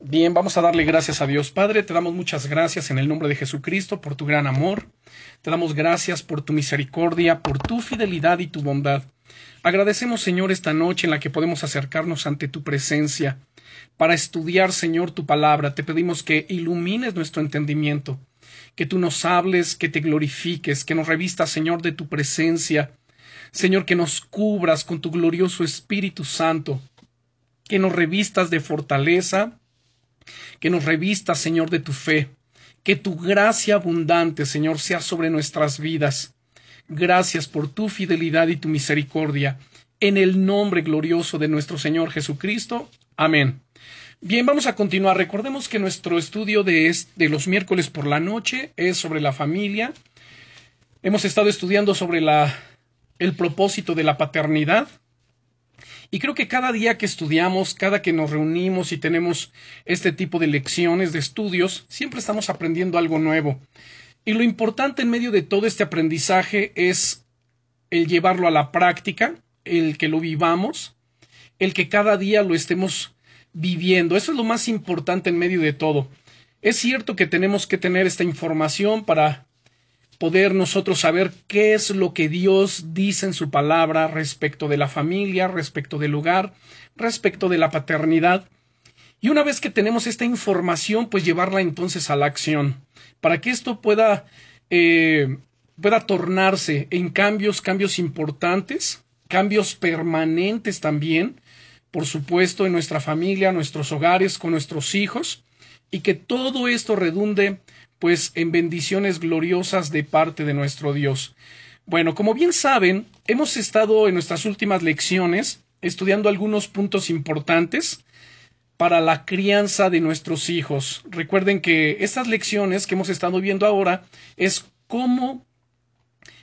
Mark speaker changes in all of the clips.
Speaker 1: Bien, vamos a darle gracias a Dios. Padre, te damos muchas gracias en el nombre de Jesucristo por tu gran amor. Te damos gracias por tu misericordia, por tu fidelidad y tu bondad. Agradecemos, Señor, esta noche en la que podemos acercarnos ante tu presencia para estudiar, Señor, tu palabra. Te pedimos que ilumines nuestro entendimiento, que tú nos hables, que te glorifiques, que nos revistas, Señor, de tu presencia. Señor, que nos cubras con tu glorioso Espíritu Santo, que nos revistas de fortaleza, que nos revistas, Señor, de tu fe, que tu gracia abundante, Señor, sea sobre nuestras vidas. Gracias por tu fidelidad y tu misericordia. En el nombre glorioso de nuestro Señor Jesucristo. Amén. Bien, vamos a continuar. Recordemos que nuestro estudio de, de los miércoles por la noche es sobre la familia. Hemos estado estudiando sobre la, el propósito de la paternidad. Y creo que cada día que estudiamos, cada que nos reunimos y tenemos este tipo de lecciones, de estudios, siempre estamos aprendiendo algo nuevo. Y lo importante en medio de todo este aprendizaje es el llevarlo a la práctica, el que lo vivamos, el que cada día lo estemos viviendo. Eso es lo más importante en medio de todo. Es cierto que tenemos que tener esta información para poder nosotros saber qué es lo que Dios dice en su palabra respecto de la familia, respecto del hogar, respecto de la paternidad. Y una vez que tenemos esta información, pues llevarla entonces a la acción, para que esto pueda, eh, pueda tornarse en cambios, cambios importantes, cambios permanentes también, por supuesto, en nuestra familia, nuestros hogares, con nuestros hijos, y que todo esto redunde pues en bendiciones gloriosas de parte de nuestro Dios. Bueno, como bien saben, hemos estado en nuestras últimas lecciones estudiando algunos puntos importantes para la crianza de nuestros hijos. Recuerden que estas lecciones que hemos estado viendo ahora es cómo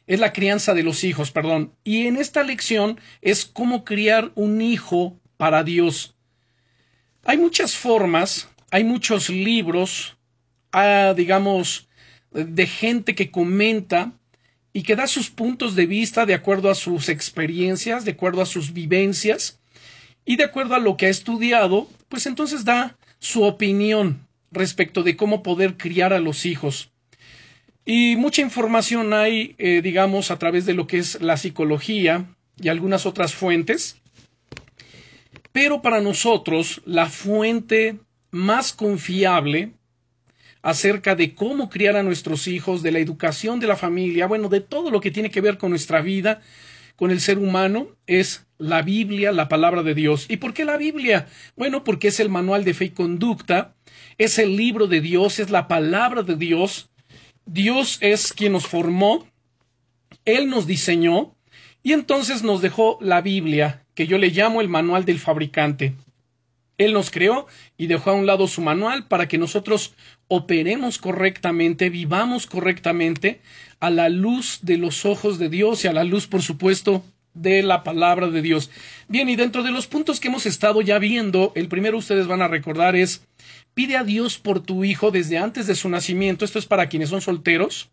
Speaker 1: es la crianza de los hijos, perdón. Y en esta lección es cómo criar un hijo para Dios. Hay muchas formas, hay muchos libros, digamos, de gente que comenta y que da sus puntos de vista de acuerdo a sus experiencias, de acuerdo a sus vivencias y de acuerdo a lo que ha estudiado, pues entonces da su opinión respecto de cómo poder criar a los hijos. Y mucha información hay, eh, digamos, a través de lo que es la psicología y algunas otras fuentes. Pero para nosotros, la fuente más confiable acerca de cómo criar a nuestros hijos, de la educación de la familia, bueno, de todo lo que tiene que ver con nuestra vida, con el ser humano, es la Biblia, la palabra de Dios. ¿Y por qué la Biblia? Bueno, porque es el manual de fe y conducta, es el libro de Dios, es la palabra de Dios. Dios es quien nos formó, Él nos diseñó y entonces nos dejó la Biblia, que yo le llamo el manual del fabricante. Él nos creó y dejó a un lado su manual para que nosotros operemos correctamente, vivamos correctamente a la luz de los ojos de Dios y a la luz, por supuesto, de la palabra de Dios. Bien, y dentro de los puntos que hemos estado ya viendo, el primero ustedes van a recordar es, pide a Dios por tu hijo desde antes de su nacimiento, esto es para quienes son solteros,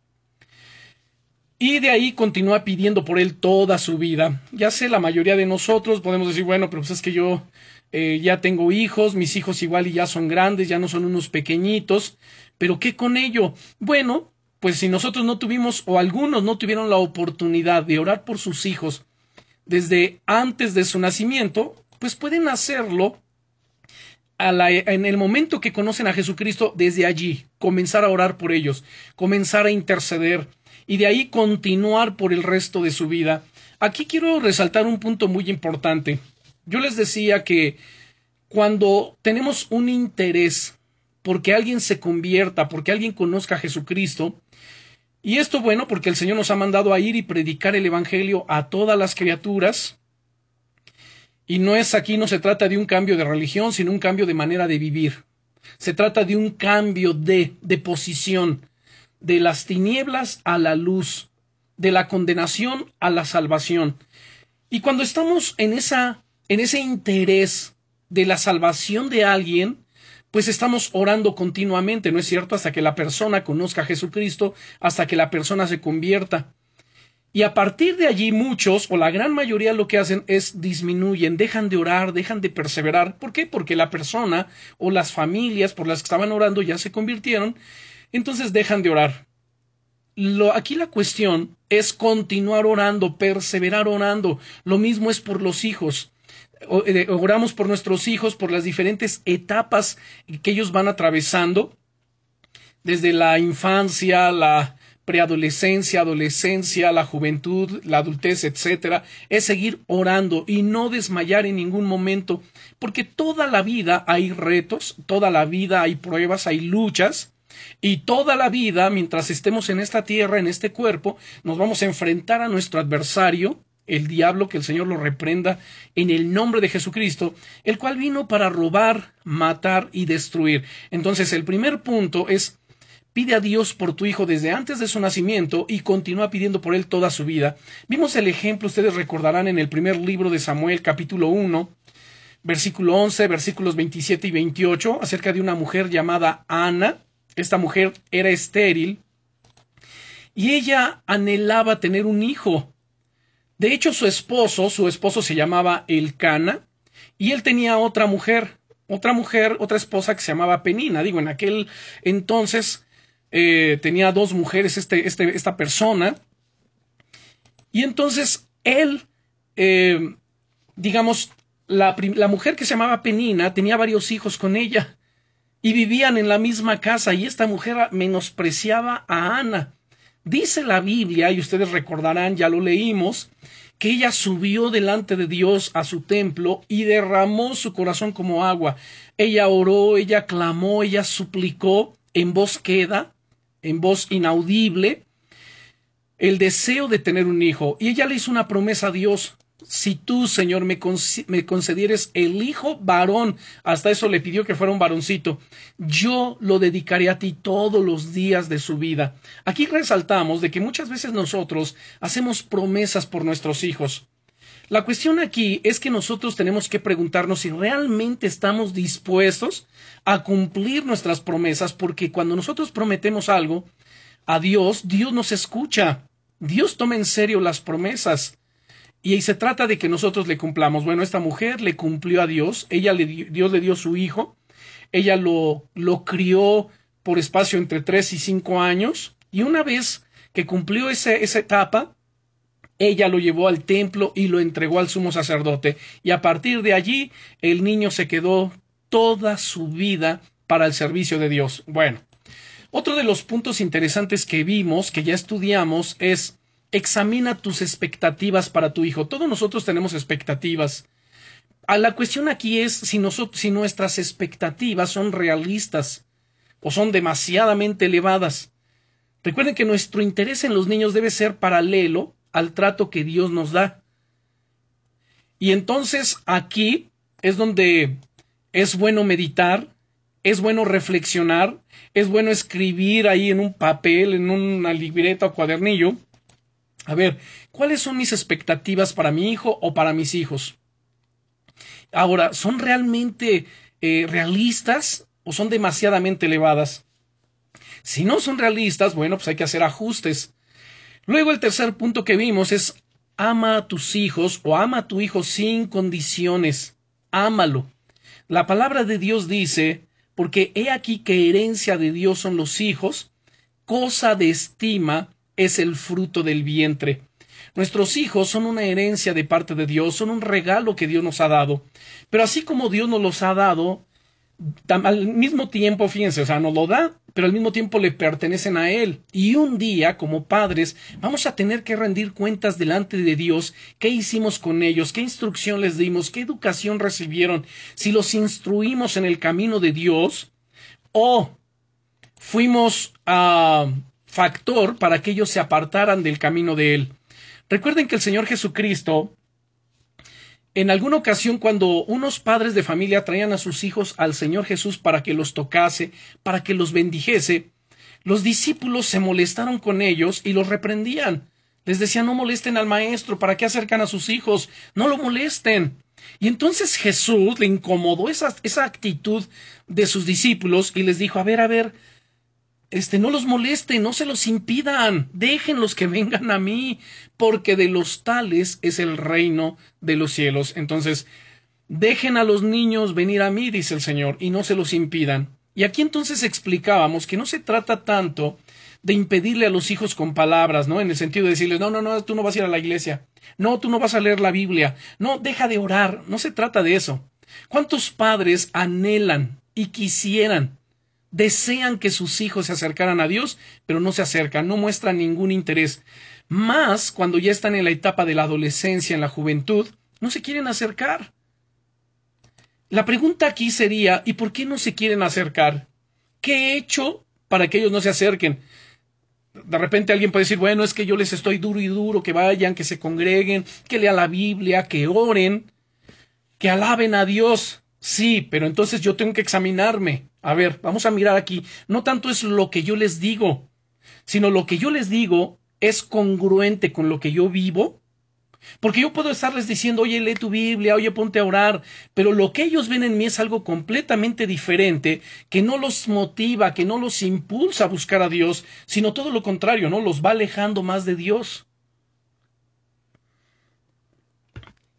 Speaker 1: y de ahí continúa pidiendo por él toda su vida. Ya sé, la mayoría de nosotros podemos decir, bueno, pero pues es que yo eh, ya tengo hijos, mis hijos igual y ya son grandes, ya no son unos pequeñitos, pero ¿qué con ello? Bueno, pues si nosotros no tuvimos o algunos no tuvieron la oportunidad de orar por sus hijos desde antes de su nacimiento, pues pueden hacerlo en el momento que conocen a Jesucristo, desde allí, comenzar a orar por ellos, comenzar a interceder y de ahí continuar por el resto de su vida. Aquí quiero resaltar un punto muy importante. Yo les decía que cuando tenemos un interés porque alguien se convierta, porque alguien conozca a Jesucristo, y esto bueno porque el Señor nos ha mandado a ir y predicar el Evangelio a todas las criaturas, y no es aquí, no se trata de un cambio de religión, sino un cambio de manera de vivir. Se trata de un cambio de, de posición, de las tinieblas a la luz, de la condenación a la salvación. Y cuando estamos en esa en ese interés de la salvación de alguien, pues estamos orando continuamente, ¿no es cierto? Hasta que la persona conozca a Jesucristo, hasta que la persona se convierta. Y a partir de allí muchos, o la gran mayoría, lo que hacen es disminuyen, dejan de orar, dejan de perseverar. ¿Por qué? Porque la persona o las familias por las que estaban orando ya se convirtieron, entonces dejan de orar. Lo, aquí la cuestión es continuar orando, perseverar orando. Lo mismo es por los hijos. Eh, oramos por nuestros hijos, por las diferentes etapas que ellos van atravesando, desde la infancia, la, preadolescencia, adolescencia, la juventud, la adultez, etcétera, es seguir orando y no desmayar en ningún momento, porque toda la vida hay retos, toda la vida hay pruebas, hay luchas, y toda la vida, mientras estemos en esta tierra, en este cuerpo, nos vamos a enfrentar a nuestro adversario, el diablo, que el Señor lo reprenda en el nombre de Jesucristo, el cual vino para robar, matar y destruir. Entonces, el primer punto es Pide a Dios por tu hijo desde antes de su nacimiento y continúa pidiendo por él toda su vida. Vimos el ejemplo, ustedes recordarán, en el primer libro de Samuel, capítulo 1, versículo 11, versículos 27 y 28, acerca de una mujer llamada Ana. Esta mujer era estéril y ella anhelaba tener un hijo. De hecho, su esposo, su esposo se llamaba Elcana y él tenía otra mujer, otra mujer, otra esposa que se llamaba Penina. Digo, en aquel entonces eh, tenía dos mujeres este, este, esta persona, y entonces él, eh, digamos, la, la mujer que se llamaba Penina tenía varios hijos con ella, y vivían en la misma casa, y esta mujer menospreciaba a Ana. Dice la Biblia, y ustedes recordarán, ya lo leímos, que ella subió delante de Dios a su templo y derramó su corazón como agua. Ella oró, ella clamó, ella suplicó en voz queda, en voz inaudible el deseo de tener un hijo. Y ella le hizo una promesa a Dios. Si tú, Señor, me, concedieres el hijo varón, hasta eso le pidió que fuera un varoncito, yo lo dedicaré a ti todos los días de su vida. Aquí resaltamos de que muchas veces nosotros hacemos promesas por nuestros hijos. La cuestión aquí es que nosotros tenemos que preguntarnos si realmente estamos dispuestos a cumplir nuestras promesas, porque cuando nosotros prometemos algo a Dios, Dios nos escucha. Dios toma en serio las promesas. Y se trata de que nosotros le cumplamos. Bueno, esta mujer le cumplió a Dios, ella le, Dios le dio su hijo, ella lo, lo crió por espacio entre tres y cinco años, y una vez que cumplió esa etapa, ella lo llevó al templo y lo entregó al sumo sacerdote, y a partir de allí el niño se quedó toda su vida para el servicio de Dios. Bueno, otro de los puntos interesantes que vimos, que ya estudiamos, es examina tus expectativas para tu hijo. Todos nosotros tenemos expectativas. A la cuestión aquí es si, si nuestras expectativas son realistas o son demasiadamente elevadas. Recuerden que nuestro interés en los niños debe ser paralelo al trato que Dios nos da. Y entonces aquí es donde es bueno meditar, es bueno reflexionar, es bueno escribir ahí en un papel, en una libreta o cuadernillo. A ver, ¿cuáles son mis expectativas para mi hijo o para mis hijos? Ahora, ¿son realmente eh, realistas o son demasiadamente elevadas? Si no son realistas, bueno, pues hay que hacer ajustes. Luego el tercer punto que vimos es ama a tus hijos o ama a tu hijo sin condiciones. Ámalo. La palabra de Dios dice, porque he aquí que herencia de Dios son los hijos, cosa de estima es el fruto del vientre. Nuestros hijos son una herencia de parte de Dios, son un regalo que Dios nos ha dado. Pero así como Dios nos los ha dado, al mismo tiempo, fíjense, o sea, nos lo da, pero al mismo tiempo le pertenecen a Él. Y un día, como padres, vamos a tener que rendir cuentas delante de Dios, qué hicimos con ellos, qué instrucción les dimos, qué educación recibieron, si los instruimos en el camino de Dios o fuimos a factor para que ellos se apartaran del camino de Él. Recuerden que el Señor Jesucristo en alguna ocasión, cuando unos padres de familia traían a sus hijos al Señor Jesús para que los tocase, para que los bendijese, los discípulos se molestaron con ellos y los reprendían. Les decían, no molesten al maestro, ¿para qué acercan a sus hijos? No lo molesten. Y entonces Jesús le incomodó esa, esa actitud de sus discípulos y les dijo, a ver, a ver, este, no los molesten, no se los impidan, déjenlos que vengan a mí, porque de los tales es el reino de los cielos. Entonces, dejen a los niños venir a mí, dice el Señor, y no se los impidan. Y aquí entonces explicábamos que no se trata tanto de impedirle a los hijos con palabras, ¿no? En el sentido de decirles, no, no, no, tú no vas a ir a la iglesia, no, tú no vas a leer la Biblia, no, deja de orar, no se trata de eso. ¿Cuántos padres anhelan y quisieran, desean que sus hijos se acercaran a Dios, pero no se acercan, no muestran ningún interés? Más cuando ya están en la etapa de la adolescencia, en la juventud, no se quieren acercar. La pregunta aquí sería, ¿y por qué no se quieren acercar? ¿Qué he hecho para que ellos no se acerquen? de repente alguien puede decir, bueno, es que yo les estoy duro y duro, que vayan, que se congreguen, que lean la Biblia, que oren, que alaben a Dios. Sí, pero entonces yo tengo que examinarme. A ver, vamos a mirar aquí. No tanto es lo que yo les digo, sino lo que yo les digo es congruente con lo que yo vivo porque yo puedo estarles diciendo, oye, lee tu Biblia, oye, ponte a orar, pero lo que ellos ven en mí es algo completamente diferente, que no los motiva, que no los impulsa a buscar a Dios, sino todo lo contrario, ¿no? Los va alejando más de Dios.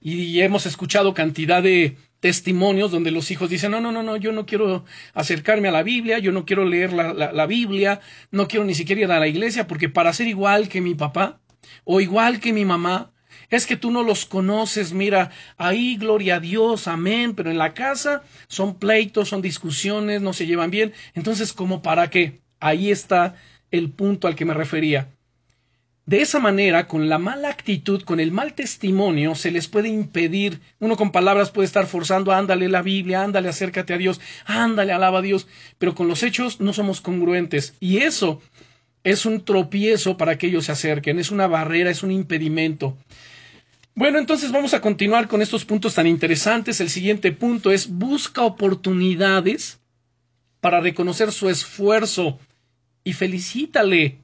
Speaker 1: Y hemos escuchado cantidad de testimonios donde los hijos dicen, no, no, no, no, yo no quiero acercarme a la Biblia, yo no quiero leer la, la Biblia, no quiero ni siquiera ir a la iglesia, porque para ser igual que mi papá o igual que mi mamá, es que tú no los conoces, mira, ahí gloria a Dios, amén, pero en la casa son pleitos, son discusiones, no se llevan bien. Entonces, ¿cómo para qué? Ahí está el punto al que me refería. De esa manera, con la mala actitud, con el mal testimonio, se les puede impedir, uno con palabras puede estar forzando, ándale la Biblia, ándale, acércate a Dios, ándale, alaba a Dios, pero con los hechos no somos congruentes. Y eso es un tropiezo para que ellos se acerquen, es una barrera, es un impedimento. Bueno, entonces vamos a continuar con estos puntos tan interesantes. El siguiente punto es busca oportunidades para reconocer su esfuerzo y felicítale.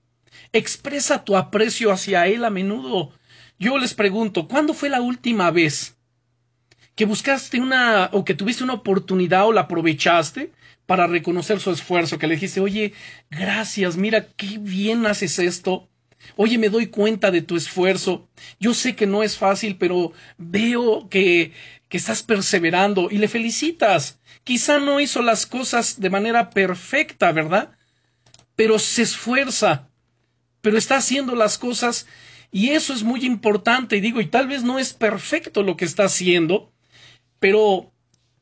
Speaker 1: Expresa tu aprecio hacia él a menudo. Yo les pregunto, ¿cuándo fue la última vez que buscaste una o que tuviste una oportunidad o la aprovechaste para reconocer su esfuerzo, que le dijiste, oye, gracias, mira qué bien haces esto, Oye, me doy cuenta de tu esfuerzo. Yo sé que no es fácil, pero veo que, que estás perseverando y le felicitas. Quizá no hizo las cosas de manera perfecta, ¿verdad? Pero se esfuerza, pero está haciendo las cosas y eso es muy importante. Y digo, y tal vez no es perfecto lo que está haciendo, pero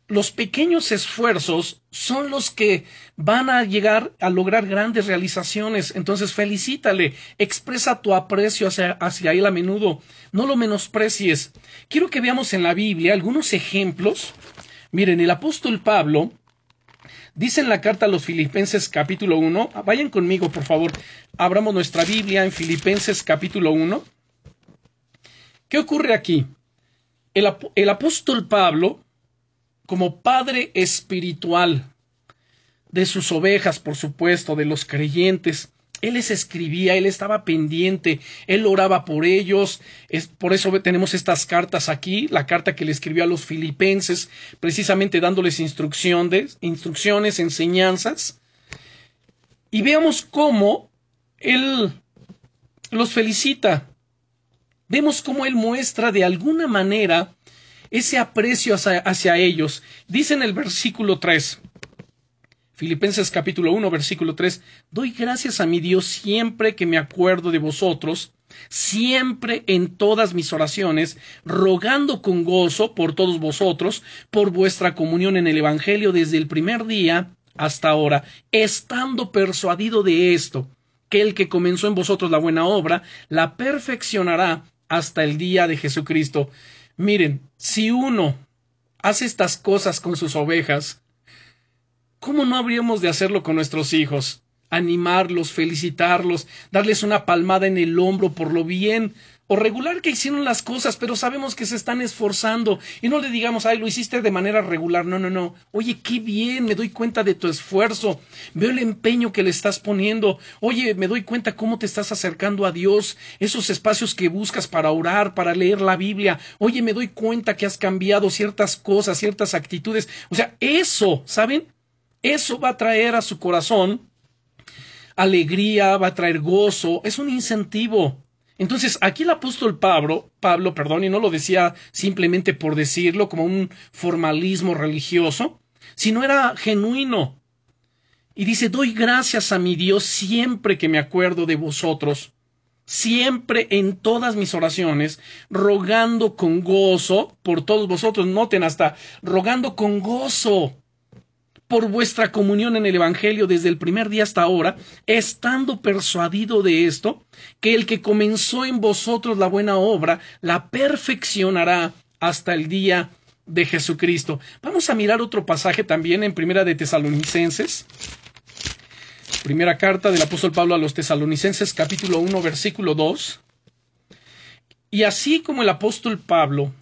Speaker 1: los pequeños esfuerzos son los que van a llegar a lograr grandes realizaciones. Entonces felicítale, expresa tu aprecio hacia, hacia, él a menudo, no lo menosprecies. Quiero que veamos en la Biblia algunos ejemplos. Miren, el apóstol Pablo dice en la carta a los Filipenses capítulo 1, vayan conmigo por favor, abramos nuestra Biblia en Filipenses capítulo 1. ¿Qué ocurre aquí? El, el apóstol Pablo como padre espiritual de sus ovejas, por supuesto, de los creyentes. Él les escribía, él estaba pendiente, él oraba por ellos. Es, por eso tenemos estas cartas aquí, la carta que le escribió a los filipenses, precisamente dándoles instrucciones, instrucciones, enseñanzas. Y veamos cómo él los felicita. Vemos cómo él muestra de alguna manera ese aprecio hacia, ellos. Dice en el versículo 3, Filipenses capítulo 1, versículo 3, doy gracias a mi Dios siempre que me acuerdo de vosotros, siempre en todas mis oraciones, rogando con gozo por todos vosotros, por vuestra comunión en el Evangelio desde el primer día hasta ahora, estando persuadido de esto, que el que comenzó en vosotros la buena obra, la perfeccionará hasta el día de Jesucristo. Miren, si uno hace estas cosas con sus ovejas, ¿cómo no habríamos de hacerlo con nuestros hijos? Animarlos, felicitarlos, darles una palmada en el hombro por lo bien o regular que hicieron las cosas, pero sabemos que se están esforzando y no le digamos, ay, lo hiciste de manera regular, no, no, no, oye, qué bien, me doy cuenta de tu esfuerzo, veo el empeño que le estás poniendo, oye, me doy cuenta cómo te estás acercando a Dios, esos espacios que buscas para orar, para leer la Biblia, oye, me doy cuenta que has cambiado ciertas cosas, ciertas actitudes, o sea, eso, ¿saben? Eso va a traer a su corazón alegría, va a traer gozo, es un incentivo. Entonces, aquí el apóstol Pablo, Pablo, perdón, y no lo decía simplemente por decirlo como un formalismo religioso, sino era genuino. Y dice, doy gracias a mi Dios siempre que me acuerdo de vosotros, siempre en todas mis oraciones, rogando con gozo por todos vosotros, noten hasta, rogando con gozo por vuestra comunión en el Evangelio desde el primer día hasta ahora, estando persuadido de esto, que el que comenzó en vosotros la buena obra, la perfeccionará hasta el día de Jesucristo. Vamos a mirar otro pasaje también en Primera de Tesalonicenses. Primera carta del apóstol Pablo a los Tesalonicenses, capítulo 1, versículo 2. Y así como el apóstol Pablo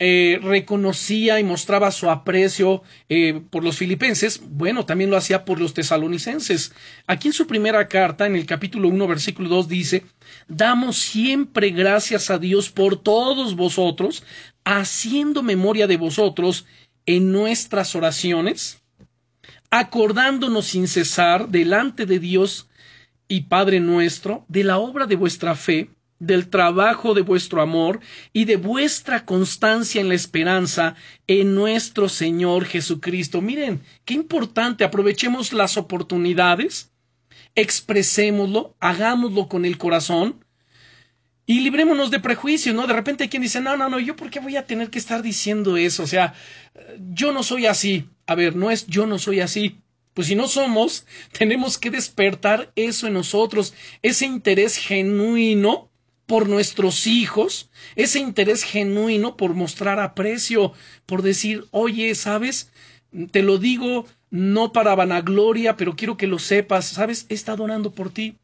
Speaker 1: eh, reconocía y mostraba su aprecio eh, por los filipenses, bueno, también lo hacía por los tesalonicenses. Aquí en su primera carta, en el capítulo 1, versículo 2, dice, damos siempre gracias a Dios por todos vosotros, haciendo memoria de vosotros en nuestras oraciones, acordándonos sin cesar delante de Dios y Padre nuestro de la obra de vuestra fe, del trabajo de vuestro amor y de vuestra constancia en la esperanza en nuestro Señor Jesucristo. Miren, qué importante, aprovechemos las oportunidades, expresémoslo, hagámoslo con el corazón y librémonos de prejuicios, ¿no? De repente hay quien dice, no, no, no, yo por qué voy a tener que estar diciendo eso, o sea, yo no soy así. A ver, no es yo no soy así. Pues si no somos, tenemos que despertar eso en nosotros, ese interés genuino por nuestros hijos, ese interés genuino por mostrar aprecio, por decir, oye, ¿sabes? Te lo digo no para vanagloria, pero quiero que lo sepas, ¿sabes? He estado orando por ti.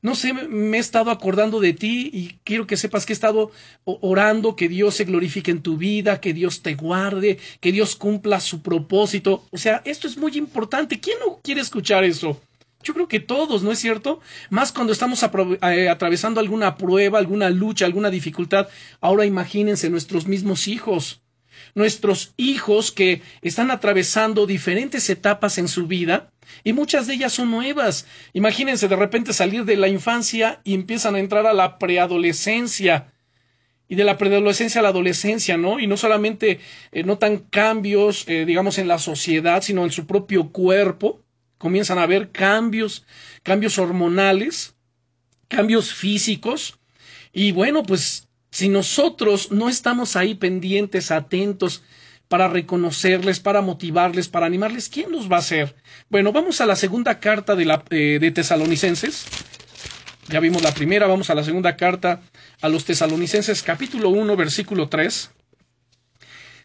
Speaker 1: No sé, me he estado acordando de ti y quiero que sepas que he estado orando, que Dios se glorifique en tu vida, que Dios te guarde, que Dios cumpla su propósito. O sea, esto es muy importante. ¿Quién no quiere escuchar eso? Yo creo que todos, ¿no es cierto? Más cuando estamos eh, atravesando alguna prueba, alguna lucha, alguna dificultad. Ahora imagínense nuestros mismos hijos. Nuestros hijos que están atravesando diferentes etapas en su vida y muchas de ellas son nuevas. Imagínense de repente salir de la infancia y empiezan a entrar a la preadolescencia y de la preadolescencia a la adolescencia, ¿no? Y no solamente eh, notan cambios, eh, digamos, en la sociedad, sino en su propio cuerpo comienzan a haber cambios, cambios hormonales, cambios físicos. Y bueno, pues si nosotros no estamos ahí pendientes, atentos, para reconocerles, para motivarles, para animarles, ¿quién los va a hacer? Bueno, vamos a la segunda carta de, la, eh, de Tesalonicenses. Ya vimos la primera, vamos a la segunda carta a los Tesalonicenses, capítulo 1, versículo 3.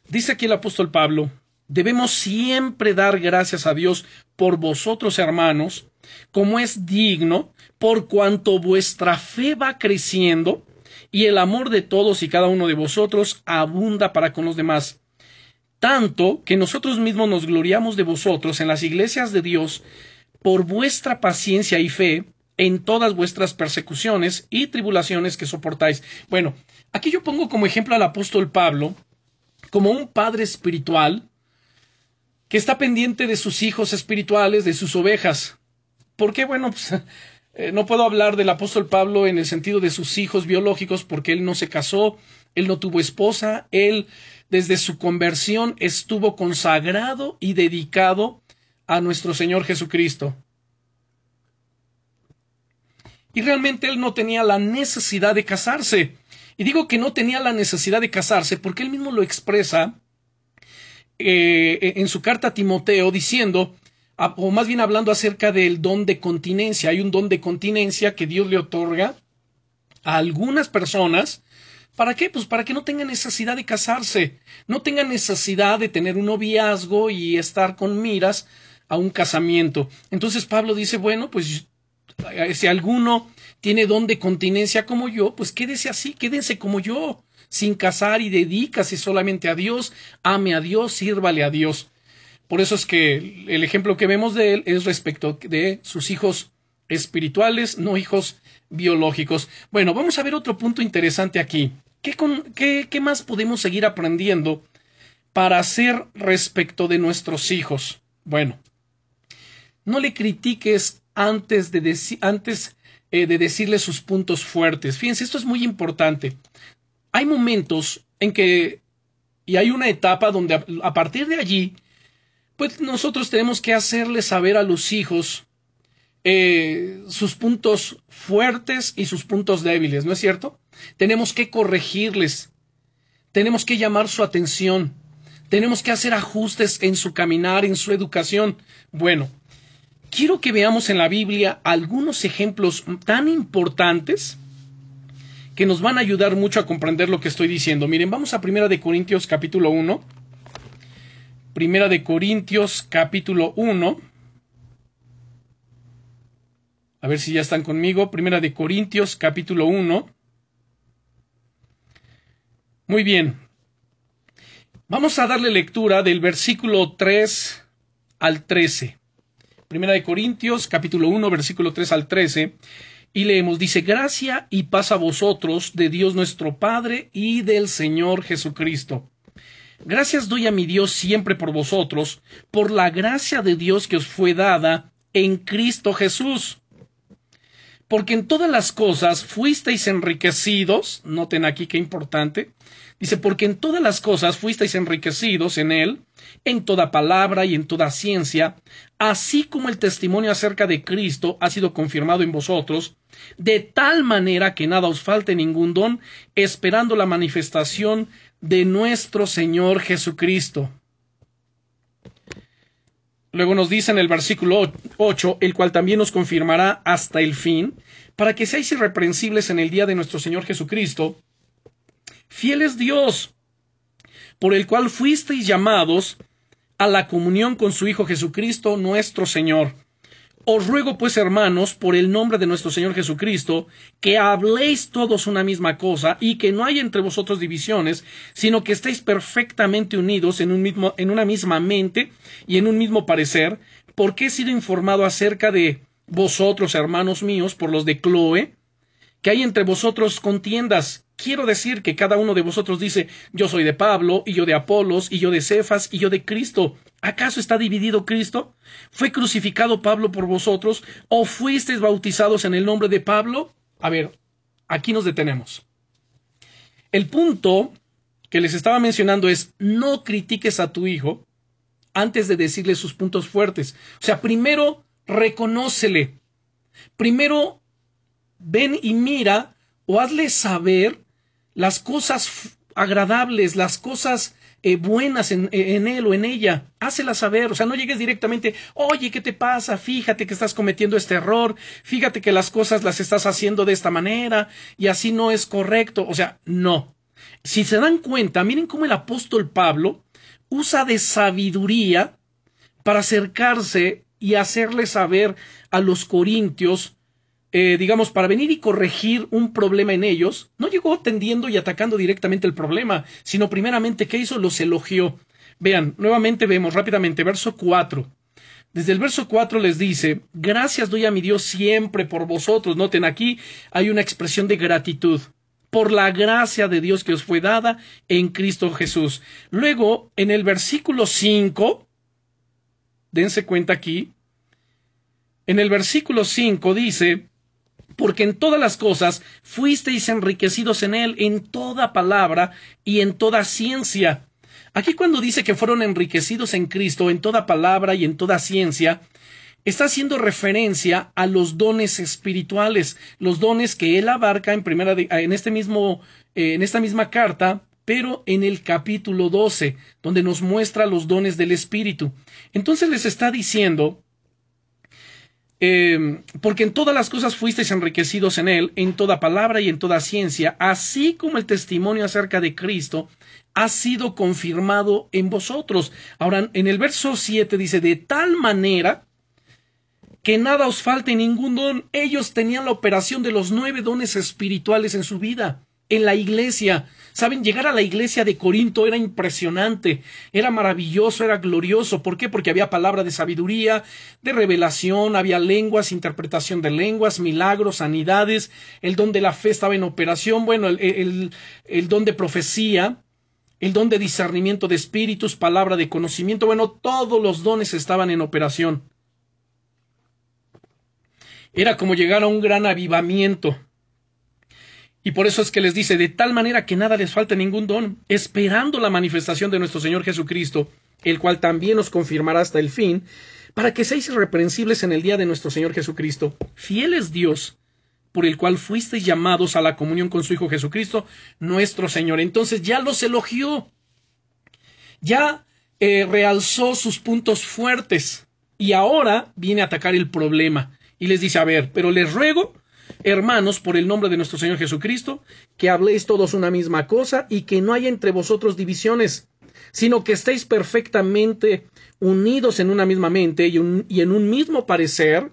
Speaker 1: Dice aquí el apóstol Pablo, Debemos siempre dar gracias a Dios por vosotros, hermanos, como es digno, por cuanto vuestra fe va creciendo y el amor de todos y cada uno de vosotros abunda para con los demás. Tanto que nosotros mismos nos gloriamos de vosotros en las iglesias de Dios por vuestra paciencia y fe en todas vuestras persecuciones y tribulaciones que soportáis. Bueno, aquí yo pongo como ejemplo al apóstol Pablo como un padre espiritual que está pendiente de sus hijos espirituales, de sus ovejas. ¿Por qué? Bueno, pues eh, no puedo hablar del apóstol Pablo en el sentido de sus hijos biológicos porque él no se casó, él no tuvo esposa, él desde su conversión estuvo consagrado y dedicado a nuestro Señor Jesucristo. Y realmente él no tenía la necesidad de casarse. Y digo que no tenía la necesidad de casarse porque él mismo lo expresa eh, en su carta a Timoteo diciendo, o más bien hablando acerca del don de continencia. Hay un don de continencia que Dios le otorga a algunas personas. ¿Para qué? Pues para que no tengan necesidad de casarse, no tengan necesidad de tener un noviazgo y estar con miras a un casamiento. Entonces Pablo dice, bueno, pues eh, si alguno tiene don de continencia como yo, pues quédese así, quédense como yo sin casar y dedícase solamente a Dios, ame a Dios, sírvale a Dios. Por eso es que el ejemplo que vemos de él es respecto de sus hijos espirituales, no hijos biológicos. Bueno, vamos a ver otro punto interesante aquí. ¿Qué, qué, qué más podemos seguir aprendiendo para hacer respecto de nuestros hijos? Bueno, no le critiques antes de, antes, eh, de decirle sus puntos fuertes. Fíjense, esto es muy importante. Hay momentos en que, y hay una etapa donde a, partir de allí, pues nosotros tenemos que hacerle saber a los hijos eh, sus puntos fuertes y sus puntos débiles, ¿no es cierto? Tenemos que corregirles, tenemos que llamar su atención, tenemos que hacer ajustes en su caminar, en su educación. Bueno, quiero que veamos en la Biblia algunos ejemplos tan importantes que nos van a ayudar mucho a comprender lo que estoy diciendo. Miren, vamos a Primera de Corintios capítulo 1. Primera de Corintios capítulo 1. A ver si ya están conmigo. Primera de Corintios capítulo 1. Muy bien. Vamos a darle lectura del versículo 3 al 13. Primera de Corintios, capítulo 1, versículo 3 al 13. Y leemos, dice, gracia y paz a vosotros de Dios nuestro Padre y del Señor Jesucristo. Gracias doy a mi Dios siempre por vosotros, por la gracia de Dios que os fue dada en Cristo Jesús. Porque en todas las cosas fuisteis enriquecidos, noten aquí qué importante, Dice, porque en todas las cosas fuisteis enriquecidos en él, en toda palabra y en toda ciencia, así como el testimonio acerca de Cristo ha sido confirmado en vosotros, de tal manera que nada os falte ningún don, esperando la manifestación de nuestro Señor Jesucristo. Luego nos dice en el versículo 8, el cual también os confirmará hasta el fin, para que seáis irreprensibles en el día de nuestro Señor Jesucristo, Fiel es Dios, por el cual fuisteis llamados a la comunión con su Hijo Jesucristo nuestro Señor. Os ruego pues, hermanos, por el nombre de nuestro Señor Jesucristo, que habléis todos una misma cosa y que no haya entre vosotros divisiones, sino que estéis perfectamente unidos en, un mismo, en una misma mente y en un mismo parecer, porque he sido informado acerca de vosotros, hermanos míos, por los de Chloe, que hay entre vosotros contiendas Quiero decir que cada uno de vosotros dice, yo soy de Pablo, y yo de Apolos, y yo de Cefas, y yo de Cristo. ¿Acaso está dividido Cristo? ¿Fue crucificado Pablo por vosotros? ¿O fuisteis bautizados en el nombre de Pablo? A ver, aquí nos detenemos. El punto que les estaba mencionando es, no critiques a tu hijo antes de decirle sus puntos fuertes. O sea, primero reconócele. Primero ven y mira o hazle saber las cosas agradables, las cosas eh, buenas en, él o en ella, hácela saber, o sea, no llegues directamente, oye, ¿qué te pasa? Fíjate que estás cometiendo este error, fíjate que las cosas las estás haciendo de esta manera y así no es correcto, o sea, no. Si se dan cuenta, miren cómo el apóstol Pablo usa de sabiduría para acercarse y hacerle saber a los corintios eh, digamos, para venir y corregir un problema en ellos, no llegó tendiendo y atacando directamente el problema, sino primeramente, ¿qué hizo? Los elogió. Vean, nuevamente vemos rápidamente, verso 4. Desde el verso 4 les dice, gracias doy a mi Dios siempre por vosotros. Noten aquí, hay una expresión de gratitud por la gracia de Dios que os fue dada en Cristo Jesús. Luego, en el versículo 5, dense cuenta aquí, en el versículo 5 dice, porque en todas las cosas fuisteis enriquecidos en él, en toda palabra y en toda ciencia. Aquí cuando dice que fueron enriquecidos en Cristo en toda palabra y en toda ciencia, está haciendo referencia a los dones espirituales, los dones que él abarca en primera en este mismo eh, en esta misma carta, pero en el capítulo 12, donde nos muestra los dones del espíritu. Entonces les está diciendo Em, porque en todas las cosas fuisteis enriquecidos en él, en toda palabra y en toda ciencia, así como el testimonio acerca de Cristo ha sido confirmado en vosotros. Ahora, en el verso 7 dice, de tal manera que nada os falte ningún don. Ellos tenían la operación de los nueve dones espirituales en su vida, en la iglesia. Saben, llegar a la iglesia de Corinto era impresionante, era maravilloso, era glorioso. ¿Por qué? Porque había palabra de sabiduría, de revelación, había lenguas, interpretación de lenguas, milagros, sanidades, el don de la fe estaba en operación, bueno, el, el don de profecía, el don de discernimiento de espíritus, palabra de conocimiento, bueno, todos los dones estaban en operación. Era como llegar a un gran avivamiento. Y por eso es que les dice, de tal manera que nada les falta ningún don, esperando la manifestación de nuestro Señor Jesucristo, el cual también os confirmará hasta el fin, para que seáis irreprensibles en el día de nuestro Señor Jesucristo. Fiel es Dios, por el cual fuisteis llamados a la comunión con su Hijo Jesucristo, nuestro Señor. Entonces ya los elogió, ya eh, realzó sus puntos fuertes, y ahora viene a atacar el problema. Y les dice, a ver, pero les ruego hermanos, por el nombre de nuestro Señor Jesucristo, que habléis todos una misma cosa y que no haya entre vosotros divisiones, sino que estéis perfectamente unidos en una misma mente y, en un mismo parecer,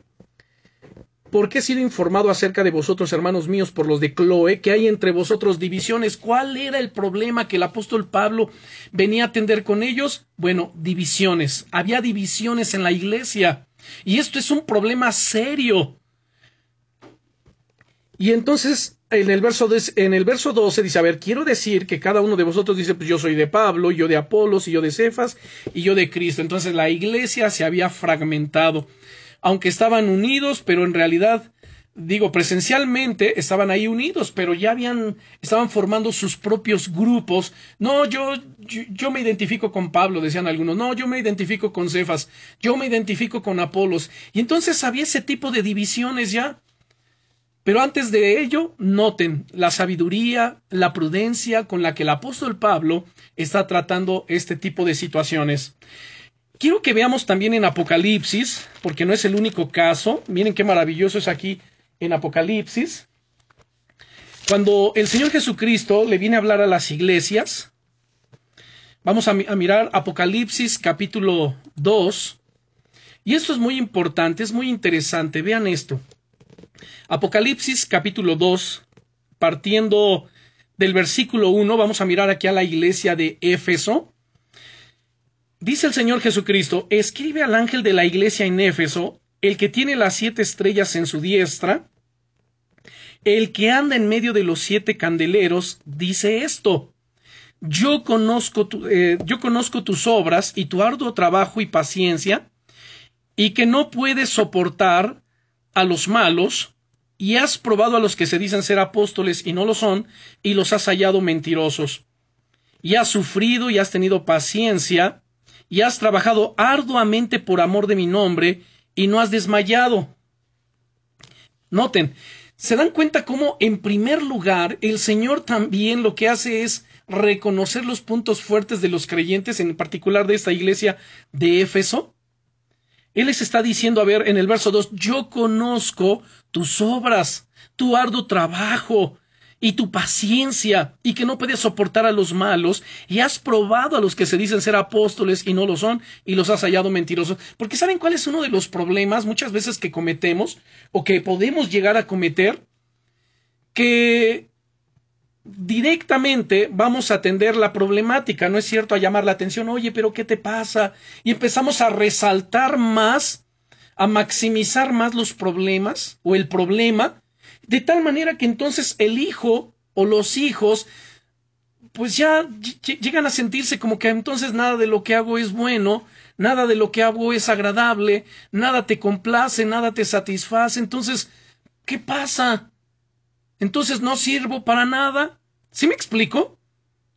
Speaker 1: porque he sido informado acerca de vosotros, hermanos míos, por los de Chloe, que hay entre vosotros divisiones. ¿Cuál era el problema que el apóstol Pablo venía a atender con ellos? Bueno, divisiones. Había divisiones en la iglesia. Y esto es un problema serio. Y entonces en el verso en el verso 12 dice, a ver, quiero decir que cada uno de vosotros dice, pues yo soy de Pablo, yo de Apolos, y yo de Cefas, y yo de Cristo. Entonces la iglesia se había fragmentado, aunque estaban unidos, pero en realidad, digo, presencialmente estaban ahí unidos, pero ya habían, estaban formando sus propios grupos. No, yo, yo, yo me identifico con Pablo, decían algunos. No, yo me identifico con Cefas, yo me identifico con Apolos. Y entonces había ese tipo de divisiones ya. Pero antes de ello, noten la sabiduría, la prudencia con la que el apóstol Pablo está tratando este tipo de situaciones. Quiero que veamos también en Apocalipsis, porque no es el único caso. Miren qué maravilloso es aquí en Apocalipsis. Cuando el Señor Jesucristo le viene a hablar a las iglesias, vamos a, mirar Apocalipsis capítulo 2. Y esto es muy importante, es muy interesante. Vean esto. Apocalipsis capítulo 2, partiendo del versículo 1, vamos a mirar aquí a la iglesia de Éfeso. Dice el Señor Jesucristo, escribe al ángel de la iglesia en Éfeso, el que tiene las siete estrellas en su diestra, el que anda en medio de los siete candeleros, dice esto. Yo conozco, eh, yo conozco tus obras y tu arduo trabajo y paciencia, y que no puedes soportar a los malos, y has probado a los que se dicen ser apóstoles y no lo son, y los has hallado mentirosos. Y has sufrido y has tenido paciencia, y has trabajado arduamente por amor de mi nombre, y no has desmayado. Noten, se dan cuenta cómo, en primer lugar, el Señor también lo que hace es reconocer los puntos fuertes de los creyentes, en particular de esta iglesia de Éfeso, él les está diciendo, a ver, en el verso 2, yo conozco tus obras, tu arduo trabajo y tu paciencia, y que no puedes soportar a los malos, y has probado a los que se dicen ser apóstoles y no lo son, y los has hallado mentirosos. Porque ¿saben cuál es uno de los problemas muchas veces que cometemos, o que podemos llegar a cometer? Que directamente vamos a atender la problemática, no es cierto, a llamar la atención, oye, pero ¿qué te pasa? Y empezamos a resaltar más, a maximizar más los problemas o el problema, de tal manera que entonces el hijo o los hijos pues ya llegan a sentirse como que entonces nada de lo que hago es bueno, nada de lo que hago es agradable, nada te complace, nada te satisface, entonces, ¿qué pasa? Entonces no sirvo para nada. ¿Sí me explico?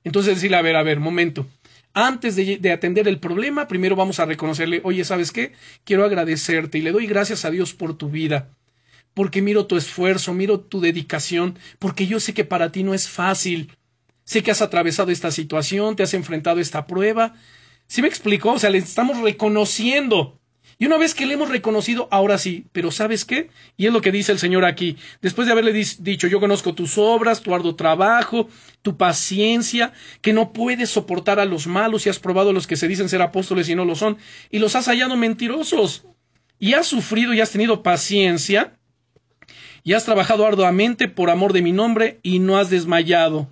Speaker 1: Entonces decirle, a ver, a ver, momento. Antes de, atender el problema, primero vamos a reconocerle, oye, ¿sabes qué? Quiero agradecerte y le doy gracias a Dios por tu vida, porque miro tu esfuerzo, miro tu dedicación, porque yo sé que para ti no es fácil. Sé que has atravesado esta situación, te has enfrentado a esta prueba. ¿Sí me explico? O sea, le estamos reconociendo y una vez que le hemos reconocido, ahora sí, pero ¿sabes qué? Y es lo que dice el Señor aquí. Después de haberle dicho, yo conozco tus obras, tu arduo trabajo, tu paciencia, que no puedes soportar a los malos y has probado a los que se dicen ser apóstoles y no lo son, y los has hallado mentirosos. Y has sufrido y has tenido paciencia, y has trabajado arduamente por amor de mi nombre y no has desmayado.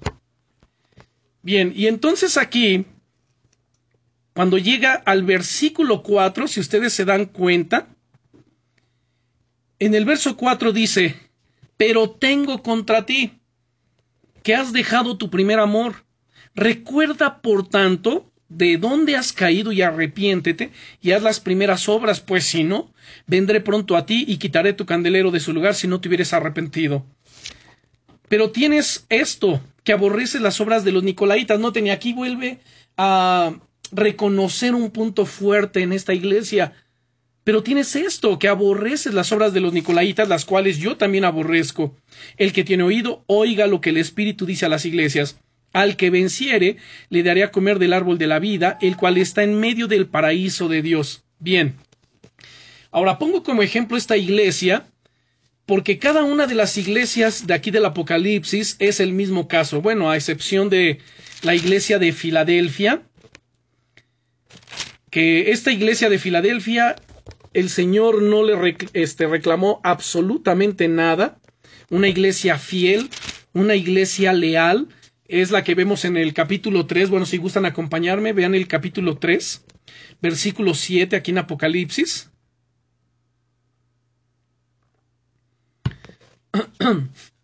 Speaker 1: Bien, y entonces aquí cuando llega al versículo 4, si ustedes se dan cuenta, en el verso 4 dice, pero tengo contra ti que has dejado tu primer amor. Recuerda, por tanto, de dónde has caído y arrepiéntete y haz las primeras obras, pues si no, vendré pronto a ti y quitaré tu candelero de su lugar si no te hubieres arrepentido. Pero tienes esto, que aborreces las obras de los Nicolaitas. No tenía aquí vuelve a reconocer un punto fuerte en esta iglesia. Pero tienes esto, que aborreces las obras de los Nicolaitas, las cuales yo también aborrezco. El que tiene oído, oiga lo que el Espíritu dice a las iglesias. Al que venciere, le daré a comer del árbol de la vida, el cual está en medio del paraíso de Dios. Bien. Ahora pongo como ejemplo esta iglesia, porque cada una de las iglesias de aquí del Apocalipsis es el mismo caso. Bueno, a excepción de la iglesia de Filadelfia, que esta iglesia de Filadelfia el Señor no le este, reclamó absolutamente nada. Una iglesia fiel, una iglesia leal, es la que vemos en el capítulo 3. Bueno, si gustan acompañarme, vean el capítulo 3, versículo 7 aquí en Apocalipsis.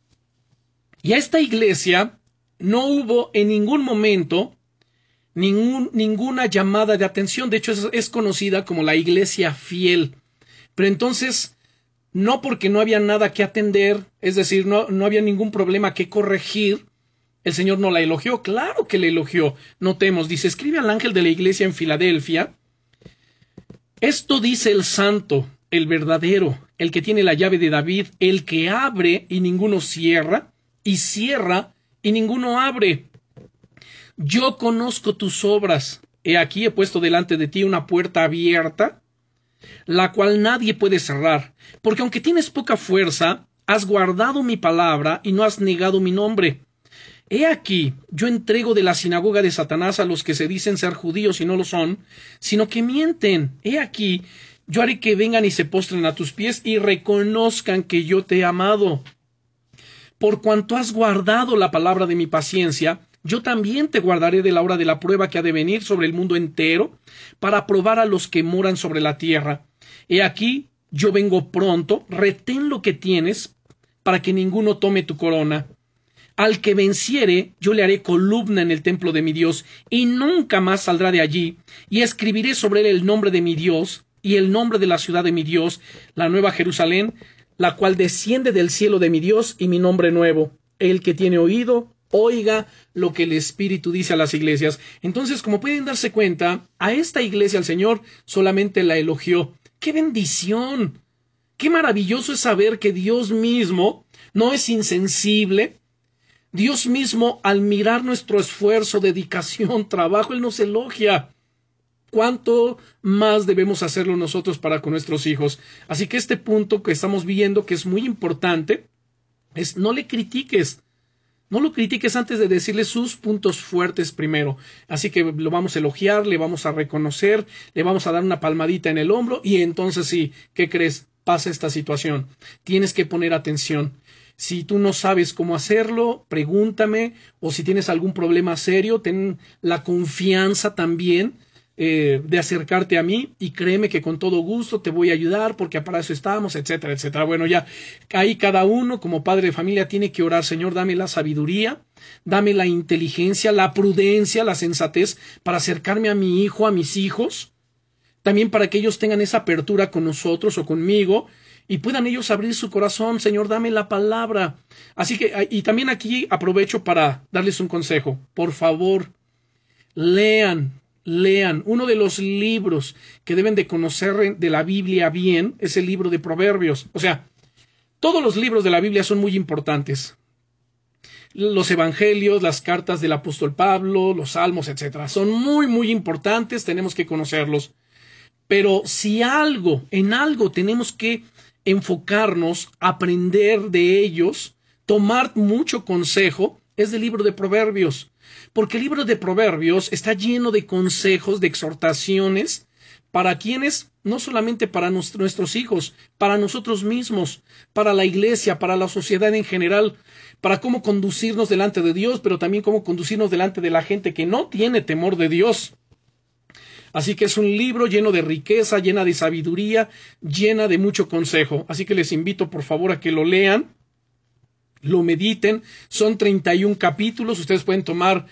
Speaker 1: Y a esta iglesia no hubo en ningún momento ningún, ninguna llamada de atención. De hecho, es, conocida como la iglesia fiel. Pero entonces, no porque no había nada que atender, es decir, no, no había ningún problema que corregir, el Señor no la elogió. Claro que la elogió. Notemos, dice, escribe al ángel de la iglesia en Filadelfia. Esto dice el santo, el verdadero, el que tiene la llave de David, el que abre y ninguno cierra, y cierra y ninguno abre. Yo conozco tus obras. He aquí he puesto delante de ti una puerta abierta, la cual nadie puede cerrar, porque aunque tienes poca fuerza, has guardado mi palabra y no has negado mi nombre. He aquí, yo entrego de la sinagoga de Satanás a los que se dicen ser judíos y no lo son, sino que mienten. He aquí, yo haré que vengan y se postren a tus pies y reconozcan que yo te he amado. Por cuanto has guardado la palabra de mi paciencia, yo también te guardaré de la hora de la prueba que ha de venir sobre el mundo entero, para probar a los que moran sobre la tierra. He aquí, yo vengo pronto, retén lo que tienes, para que ninguno tome tu corona. Al que venciere, yo le haré columna en el templo de mi Dios, y nunca más saldrá de allí, y escribiré sobre él el nombre de mi Dios, y el nombre de la ciudad de mi Dios, la nueva Jerusalén, la cual desciende del cielo de mi Dios, y mi nombre nuevo. El que tiene oído, oiga lo que el Espíritu dice a las iglesias. Entonces, como pueden darse cuenta, a esta iglesia el Señor solamente la elogió. ¡Qué bendición! ¡Qué maravilloso es saber que Dios mismo no es insensible! Dios mismo, al mirar nuestro esfuerzo, dedicación, trabajo, Él nos elogia. ¿Cuánto más debemos hacerlo nosotros para con nuestros hijos? Así que este punto que estamos viendo, que es muy importante, es no le critiques, no lo critiques antes de decirle sus puntos fuertes primero. Así que lo vamos a elogiar, le vamos a reconocer, le vamos a dar una palmadita en el hombro y entonces sí, ¿qué crees? Pasa esta situación. Tienes que poner atención. Si tú no sabes cómo hacerlo, pregúntame o si tienes algún problema serio, ten la confianza también eh, de acercarte a mí y créeme que con todo gusto te voy a ayudar porque para eso estamos, etcétera, etcétera. Bueno, ya ahí cada uno como padre de familia tiene que orar, Señor, dame la sabiduría, dame la inteligencia, la prudencia, la sensatez para acercarme a mi hijo, a mis hijos, también para que ellos tengan esa apertura con nosotros o conmigo y puedan ellos abrir su corazón, Señor, dame la palabra. Así que, y también aquí aprovecho para darles un consejo. Por favor, lean, lean. Uno de los libros que deben de conocer de la Biblia bien es el libro de Proverbios. O sea, todos los libros de la Biblia son muy importantes. Los evangelios, las cartas del apóstol Pablo, los salmos, etcétera, son muy, muy importantes, tenemos que conocerlos. Pero si algo, en algo tenemos que enfocarnos, aprender de ellos, tomar mucho consejo, es del libro de Proverbios porque el libro de Proverbios está lleno de consejos, de exhortaciones, para quienes, no solamente para nuestros hijos, para nosotros mismos, para la iglesia, para la sociedad en general, para cómo conducirnos delante de Dios, pero también cómo conducirnos delante de la gente que no tiene temor de Dios. Así que es un libro lleno de riqueza, llena de sabiduría, llena de mucho consejo. Así que les invito por favor a que lo lean lo mediten. Son 31 capítulos. Ustedes pueden tomar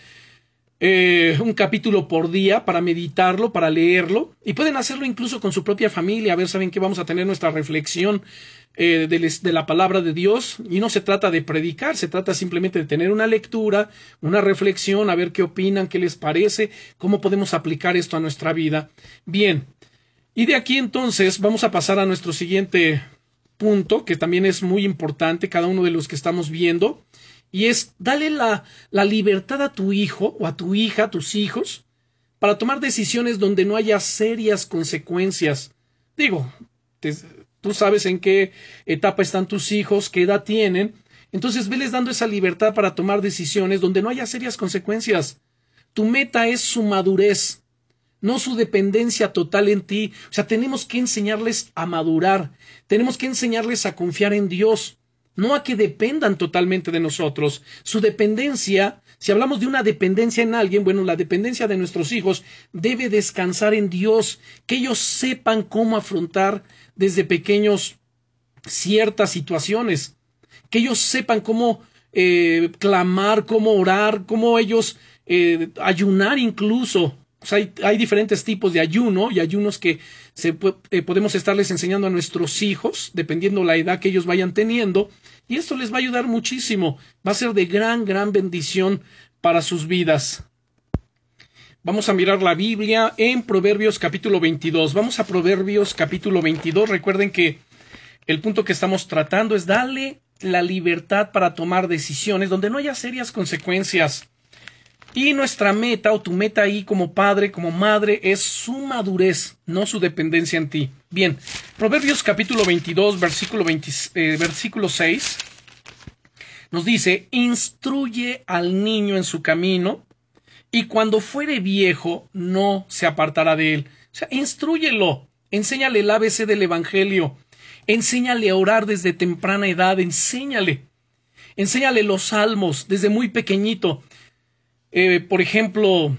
Speaker 1: eh, un capítulo por día para meditarlo, para leerlo, y pueden hacerlo incluso con su propia familia, a ver, saben que vamos a tener nuestra reflexión eh, de, la palabra de Dios, y no se trata de predicar, se trata simplemente de tener una lectura, una reflexión, a ver qué opinan, qué les parece, cómo podemos aplicar esto a nuestra vida. Bien, y de aquí entonces vamos a pasar a nuestro siguiente punto, que también es muy importante, cada uno de los que estamos viendo, y es dale la, la libertad a tu hijo o a tu hija, a tus hijos, para tomar decisiones donde no haya serias consecuencias. Digo, tú sabes en qué etapa están tus hijos, qué edad tienen, entonces veles dando esa libertad para tomar decisiones donde no haya serias consecuencias. Tu meta es su madurez, no su dependencia total en ti. O sea, tenemos que enseñarles a madurar, tenemos que enseñarles a confiar en Dios no a que dependan totalmente de nosotros. Su dependencia, si hablamos de una dependencia en alguien, bueno, la dependencia de nuestros hijos debe descansar en Dios, que ellos sepan cómo afrontar desde pequeños ciertas situaciones, que ellos sepan cómo eh, clamar, cómo orar, cómo ellos eh, ayunar incluso. Hay, diferentes tipos de ayuno y ayunos que eh, podemos estarles enseñando a nuestros hijos, dependiendo la edad que ellos vayan teniendo, y esto les va a ayudar muchísimo, va a ser de gran, gran bendición para sus vidas. Vamos a mirar la Biblia en Proverbios capítulo 22. Vamos a Proverbios capítulo 22. Recuerden que el punto que estamos tratando es darle la libertad para tomar decisiones donde no haya serias consecuencias. Y nuestra meta o tu meta ahí como padre, como madre, es su madurez, no su dependencia en ti. Bien, Proverbios capítulo 22, versículo, eh, versículo 6, nos dice, instruye al niño en su camino, y cuando fuere viejo no se apartará de él. O sea, instruyelo, enséñale el ABC del Evangelio, enséñale a orar desde temprana edad, enséñale, enséñale los salmos desde muy pequeñito. Eh, por ejemplo,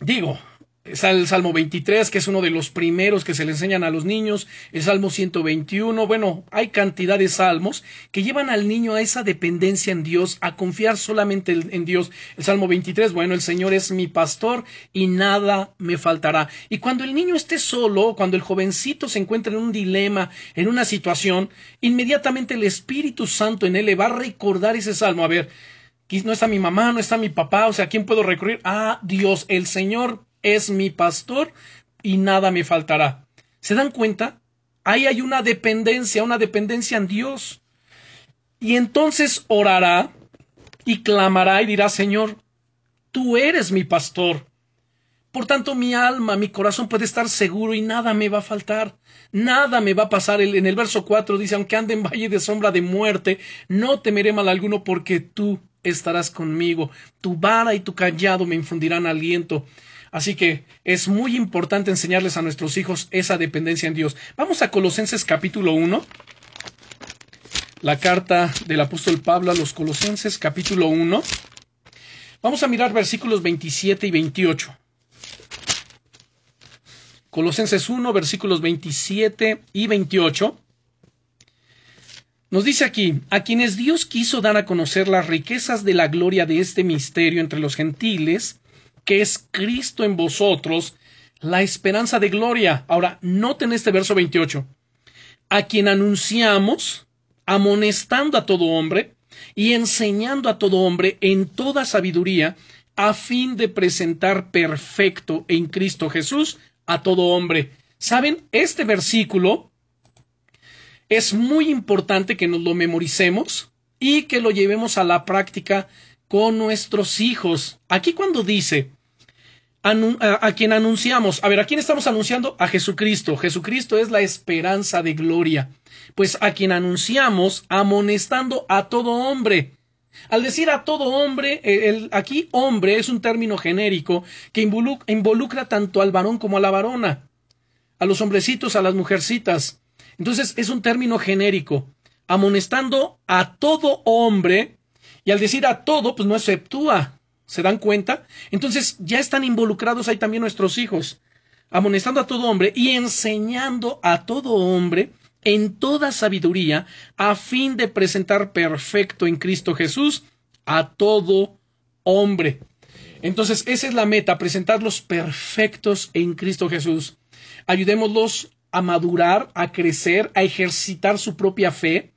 Speaker 1: digo, está el Salmo 23, que es uno de los primeros que se le enseñan a los niños, el Salmo 121, bueno, hay cantidad de salmos que llevan al niño a esa dependencia en Dios, a confiar solamente en Dios. El Salmo 23, bueno, el Señor es mi pastor y nada me faltará. Y cuando el niño esté solo, cuando el jovencito se encuentre en un dilema, en una situación, inmediatamente el Espíritu Santo en él le va a recordar ese salmo. A ver, no está mi mamá, no está mi papá, o sea, ¿a quién puedo recurrir? Ah, Dios, el Señor es mi pastor y nada me faltará. ¿Se dan cuenta? Ahí hay una dependencia, una dependencia en Dios. Y entonces orará y clamará y dirá, Señor, tú eres mi pastor. Por tanto, mi alma, mi corazón puede estar seguro y nada me va a faltar, nada me va a pasar. En el verso 4 dice, aunque ande en valle de sombra de muerte, no temeré mal alguno porque tú estarás conmigo, tu vara y tu callado me infundirán aliento. Así que es muy importante enseñarles a nuestros hijos esa dependencia en Dios. Vamos a Colosenses capítulo 1. La carta del apóstol Pablo a los Colosenses capítulo 1. Vamos a mirar versículos 27 y 28. Colosenses 1, versículos 27 y 28. Nos dice aquí, a quienes Dios quiso dar a conocer las riquezas de la gloria de este misterio entre los gentiles, que es Cristo en vosotros, la esperanza de gloria. Ahora, noten este verso 28. A quien anunciamos, amonestando a todo hombre y enseñando a todo hombre en toda sabiduría, a fin de presentar perfecto en Cristo Jesús a todo hombre. ¿Saben? Este versículo es muy importante que nos lo memoricemos y que lo llevemos a la práctica con nuestros hijos. Aquí cuando dice a, quien anunciamos, a ver, ¿a quién estamos anunciando? A Jesucristo. Jesucristo es la esperanza de gloria. Pues a quien anunciamos amonestando a todo hombre. Al decir a todo hombre, el, aquí hombre es un término genérico que involucra, involucra tanto al varón como a la varona, a los hombrecitos, a las mujercitas. Entonces es un término genérico, amonestando a todo hombre, y al decir a todo, pues no exceptúa. ¿Se dan cuenta? Entonces ya están involucrados ahí también nuestros hijos, amonestando a todo hombre y enseñando a todo hombre en toda sabiduría, a fin de presentar perfecto en Cristo Jesús a todo hombre. Entonces, esa es la meta, presentarlos perfectos en Cristo Jesús. Ayudémoslos a madurar, a crecer, a ejercitar su propia fe,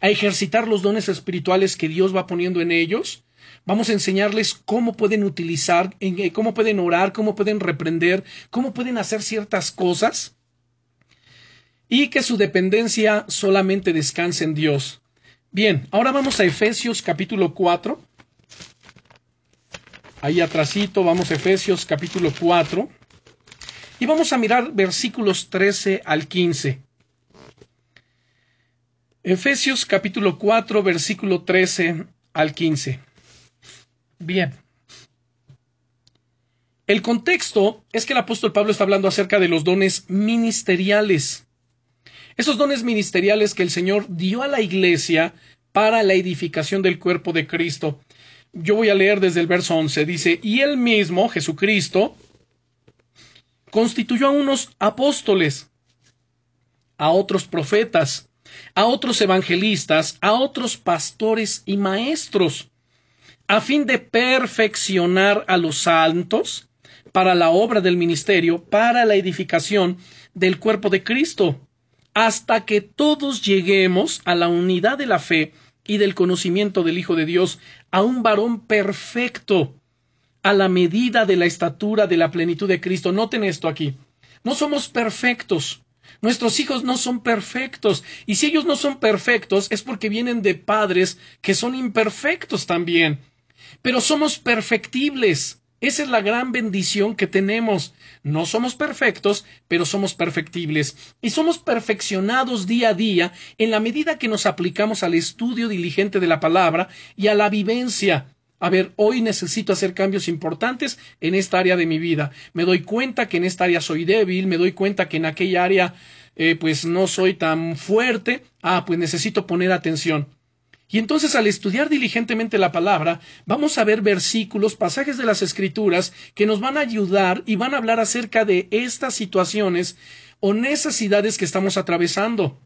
Speaker 1: a ejercitar los dones espirituales que Dios va poniendo en ellos. Vamos a enseñarles cómo pueden utilizar, eh, cómo pueden orar, cómo pueden reprender, cómo pueden hacer ciertas cosas y que su dependencia solamente descanse en Dios. Bien, ahora vamos a Efesios capítulo 4. Ahí atrásito vamos a Efesios capítulo 4 y vamos a mirar versículos 13 al 15. Efesios capítulo 4 versículo 13 al 15. Bien. El contexto es que el apóstol Pablo está hablando acerca de los dones ministeriales. Esos dones ministeriales que el Señor dio a la iglesia para la edificación del cuerpo de Cristo. Yo voy a leer desde el verso 11. Dice, y él mismo, Jesucristo, constituyó a unos apóstoles, a otros profetas, a otros evangelistas, a otros pastores y maestros, a fin de perfeccionar a los santos para la obra del ministerio, para la edificación del cuerpo de Cristo, hasta que todos lleguemos a la unidad de la fe y del conocimiento del Hijo de Dios, a un varón perfecto, a la medida de la estatura de la plenitud de Cristo. Noten esto aquí. No somos perfectos. Nuestros hijos no son perfectos. Y si ellos no son perfectos es porque vienen de padres que son imperfectos también. Pero somos perfectibles. Esa es la gran bendición que tenemos. No somos perfectos, pero somos perfectibles. Y somos perfeccionados día a día en la medida que nos aplicamos al estudio diligente de la palabra y a la vivencia. A ver, hoy necesito hacer cambios importantes en esta área de mi vida. Me doy cuenta que en esta área soy débil, me doy cuenta que en aquella área eh, pues no soy tan fuerte. Ah, pues necesito poner atención. Y entonces al estudiar diligentemente la palabra, vamos a ver versículos, pasajes de las escrituras que nos van a ayudar y van a hablar acerca de estas situaciones o necesidades que estamos atravesando.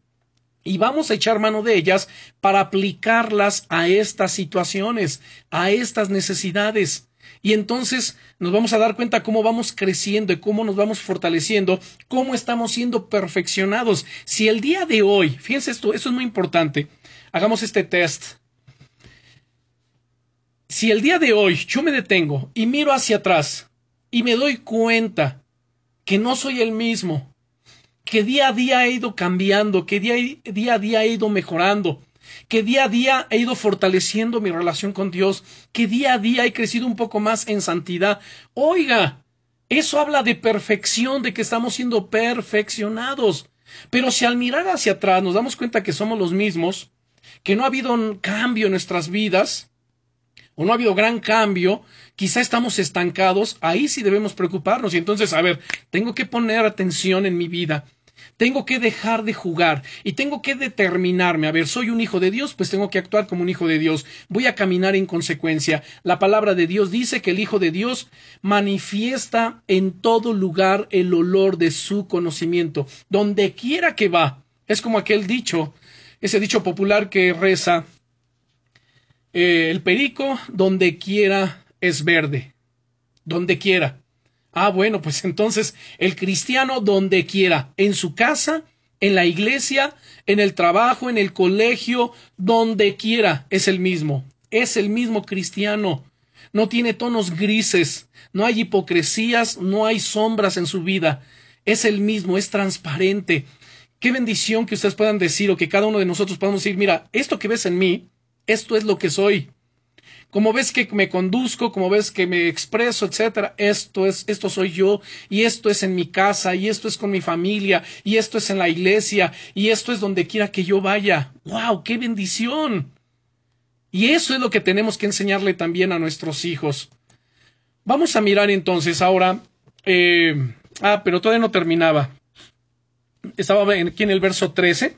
Speaker 1: Y vamos a echar mano de ellas para aplicarlas a estas situaciones, a estas necesidades. Y entonces nos vamos a dar cuenta cómo vamos creciendo y cómo nos vamos fortaleciendo, cómo estamos siendo perfeccionados. Si el día de hoy, fíjense esto, eso es muy importante, hagamos este test. Si el día de hoy yo me detengo y miro hacia atrás y me doy cuenta que no soy el mismo, que día a día he ido cambiando, que día, día a día he ido mejorando, que día a día he ido fortaleciendo mi relación con Dios, que día a día he crecido un poco más en santidad. Oiga, eso habla de perfección, de que estamos siendo perfeccionados. Pero si al mirar hacia atrás nos damos cuenta que somos los mismos, que no ha habido un cambio en nuestras vidas, o no ha habido gran cambio, quizá estamos estancados, ahí sí debemos preocuparnos. Y entonces, a ver, tengo que poner atención en mi vida. Tengo que dejar de jugar y tengo que determinarme. A ver, soy un hijo de Dios, pues tengo que actuar como un hijo de Dios. Voy a caminar en consecuencia. La palabra de Dios dice que el Hijo de Dios manifiesta en todo lugar el olor de su conocimiento. Donde quiera que va. Es como aquel dicho ese dicho popular que reza, eh, el perico donde quiera es verde, donde quiera. Ah, bueno, pues entonces el cristiano donde quiera, en su casa, en la iglesia, en el trabajo, en el colegio, donde quiera, es el mismo, es el mismo cristiano. No tiene tonos grises, no hay hipocresías, no hay sombras en su vida. Es el mismo, es transparente, Qué bendición que ustedes puedan decir o que cada uno de nosotros podamos decir, mira, esto que ves en mí, esto es lo que soy. Como ves que me conduzco, como ves que me expreso, etcétera, esto es, esto soy yo, y esto es en mi casa, y esto es con mi familia, y esto es en la iglesia, y esto es donde quiera que yo vaya. ¡Wow! ¡Qué bendición! Y eso es lo que tenemos que enseñarle también a nuestros hijos. Vamos a mirar entonces ahora. Eh, ah, pero todavía no terminaba estaba aquí en el verso 13,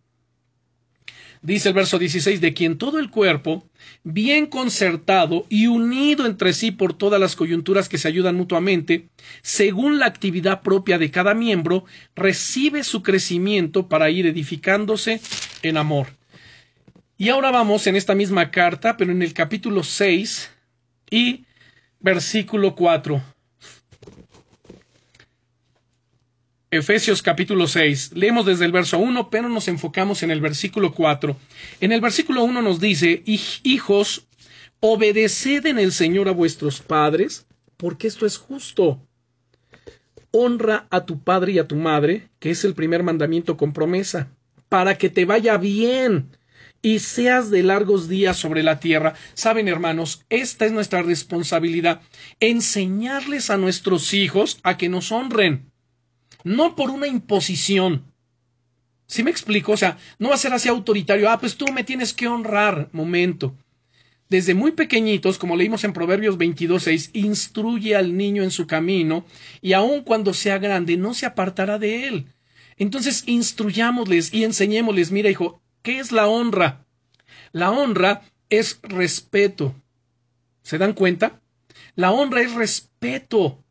Speaker 1: Dice el verso 16, de quien todo el cuerpo, bien concertado y unido entre sí por todas las coyunturas que se ayudan mutuamente, según la actividad propia de cada miembro, recibe su crecimiento para ir edificándose en amor. Y ahora vamos en esta misma carta, pero en el capítulo 6 y versículo 4. Efesios capítulo 6. Leemos desde el verso 1, pero nos enfocamos en el versículo 4. En el versículo 1 nos dice, Hijos, obedeced en el Señor a vuestros padres, porque esto es justo. Honra a tu padre y a tu madre, que es el primer mandamiento con promesa, para que te vaya bien y seas de largos días sobre la tierra. Saben, hermanos, esta es nuestra responsabilidad, enseñarles a nuestros hijos a que nos honren no por una imposición. ¿Sí me explico? O sea, no va a ser así autoritario. Ah, pues tú me tienes que honrar. Momento. Desde muy pequeñitos, como leímos en Proverbios 22.6, instruye al niño en su camino y aun cuando sea grande no se apartará de él. Entonces, instruyámosles y enseñémosles, mira hijo, ¿qué es la honra? La honra es respeto. ¿Se dan cuenta? La honra es respeto.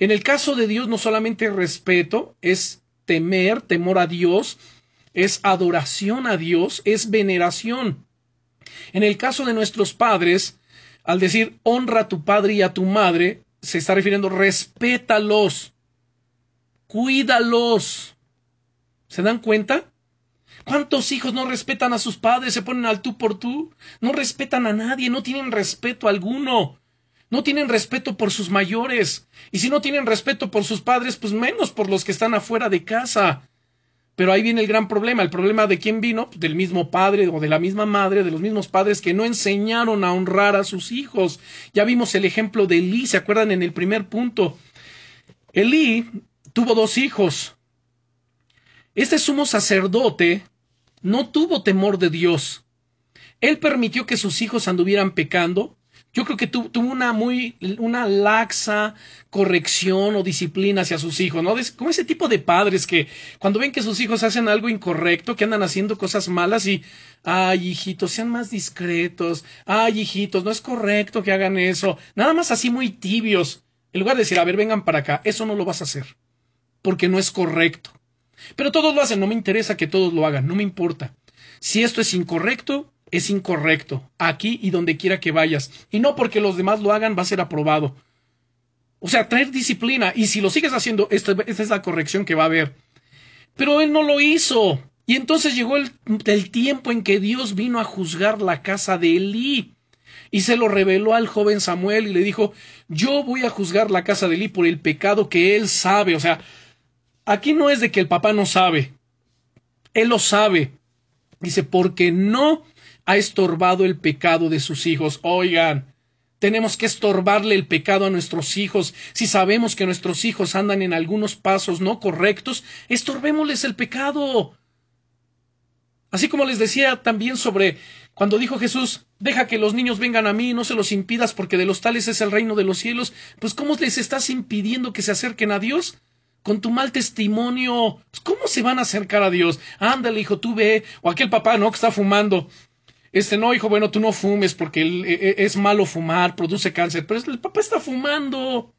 Speaker 1: En el caso de Dios no solamente respeto, es temer, temor a Dios, es adoración a Dios, es veneración. En el caso de nuestros padres, al decir honra a tu padre y a tu madre, se está refiriendo respétalos, cuídalos. ¿Se dan cuenta? ¿Cuántos hijos no respetan a sus padres, se ponen al tú por tú? No respetan a nadie, no tienen respeto alguno. No tienen respeto por sus mayores. Y si no tienen respeto por sus padres, pues menos por los que están afuera de casa. Pero ahí viene el gran problema. El problema de quién vino, del mismo padre o de la misma madre, de los mismos padres que no enseñaron a honrar a sus hijos. Ya vimos el ejemplo de Elí, ¿se acuerdan en el primer punto? Elí tuvo dos hijos. Este sumo sacerdote no tuvo temor de Dios. Él permitió que sus hijos anduvieran pecando yo creo que tuvo una muy, una laxa corrección o disciplina hacia sus hijos, ¿no? Como ese tipo de padres que cuando ven que sus hijos hacen algo incorrecto, que andan haciendo cosas malas y, ay, hijitos, sean más discretos, ay, hijitos, no es correcto que hagan eso, nada más así muy tibios, en lugar de decir, a ver, vengan para acá, eso no lo vas a hacer, porque no es correcto. Pero todos lo hacen, no me interesa que todos lo hagan, no me importa. Si esto es incorrecto, es incorrecto, aquí y donde quiera que vayas. Y no porque los demás lo hagan va a ser aprobado. O sea, traer disciplina. Y si lo sigues haciendo, esta, es la corrección que va a haber. Pero él no lo hizo. Y entonces llegó el, el, tiempo en que Dios vino a juzgar la casa de Elí. Y se lo reveló al joven Samuel y le dijo, yo voy a juzgar la casa de Elí por el pecado que él sabe. O sea, aquí no es de que el papá no sabe. Él lo sabe. Dice, porque no ha estorbado el pecado de sus hijos. Oigan, tenemos que estorbarle el pecado a nuestros hijos. Si sabemos que nuestros hijos andan en algunos pasos no correctos, estorbémosles el pecado. Así como les decía también sobre cuando dijo Jesús, deja que los niños vengan a mí, no se los impidas porque de los tales es el reino de los cielos, pues ¿cómo les estás impidiendo que se acerquen a Dios? Con tu mal testimonio, pues, ¿cómo se van a acercar a Dios? Ándale, hijo, tú ve, o aquel papá, ¿no? Que está fumando. Este, no, hijo, bueno, tú no fumes porque e, e, es malo fumar, produce cáncer, pero el papá está fumando.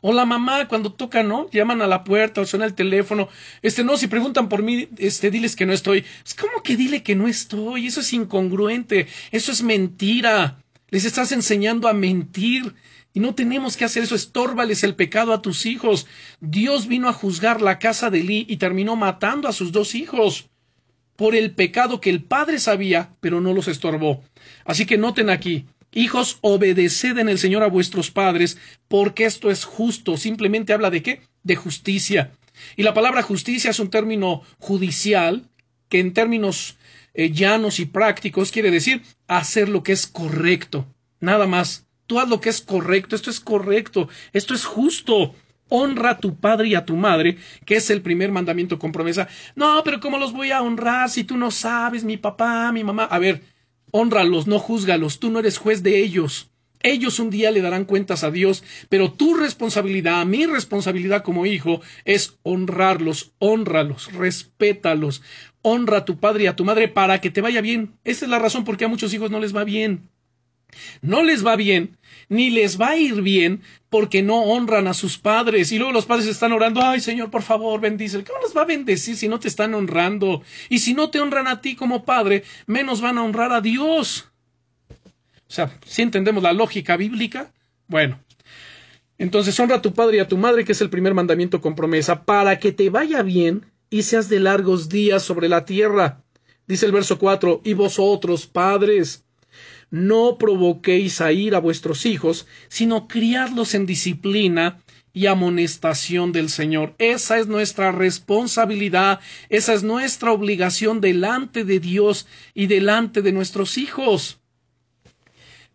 Speaker 1: O la mamá cuando toca, ¿no? Llaman a la puerta o suena el teléfono. Este, no, si preguntan por mí, este, diles que no estoy. Es como que dile que no estoy. Eso es incongruente. Eso es mentira. Les estás enseñando a mentir. Y no tenemos que hacer eso. Estórbales el pecado a tus hijos. Dios vino a juzgar la casa de Lee y terminó matando a sus dos hijos por el pecado que el Padre sabía, pero no los estorbó. Así que noten aquí, hijos, obedeced en el Señor a vuestros padres, porque esto es justo. Simplemente habla de qué? De justicia. Y la palabra justicia es un término judicial que en términos eh, llanos y prácticos quiere decir hacer lo que es correcto. Nada más. Tú haz lo que es correcto. Esto es correcto. Esto es justo honra a tu padre y a tu madre, que es el primer mandamiento con promesa. No, pero ¿cómo los voy a honrar si tú no sabes, mi papá, mi mamá? A ver, honralos, no juzgalos, tú no eres juez de ellos. Ellos un día le darán cuentas a Dios, pero tu responsabilidad, mi responsabilidad como hijo, es honrarlos, honralos, respétalos, honra a tu padre y a tu madre para que te vaya bien. Esa es la razón por qué a muchos hijos no les va bien. No les va bien, ni les va a ir bien porque no honran a sus padres. Y luego los padres están orando, ay Señor, por favor, bendice. ¿Cómo los va a bendecir si no te están honrando? Y si no te honran a ti como padre, menos van a honrar a Dios. O sea, si entendemos la lógica bíblica, bueno. Entonces honra a tu padre y a tu madre, que es el primer mandamiento con promesa, para que te vaya bien y seas de largos días sobre la tierra. Dice el verso 4, y vosotros, padres, no provoquéis a ir a vuestros hijos, sino criadlos en disciplina y amonestación del Señor. Esa es nuestra responsabilidad, esa es nuestra obligación delante de Dios y delante de nuestros hijos.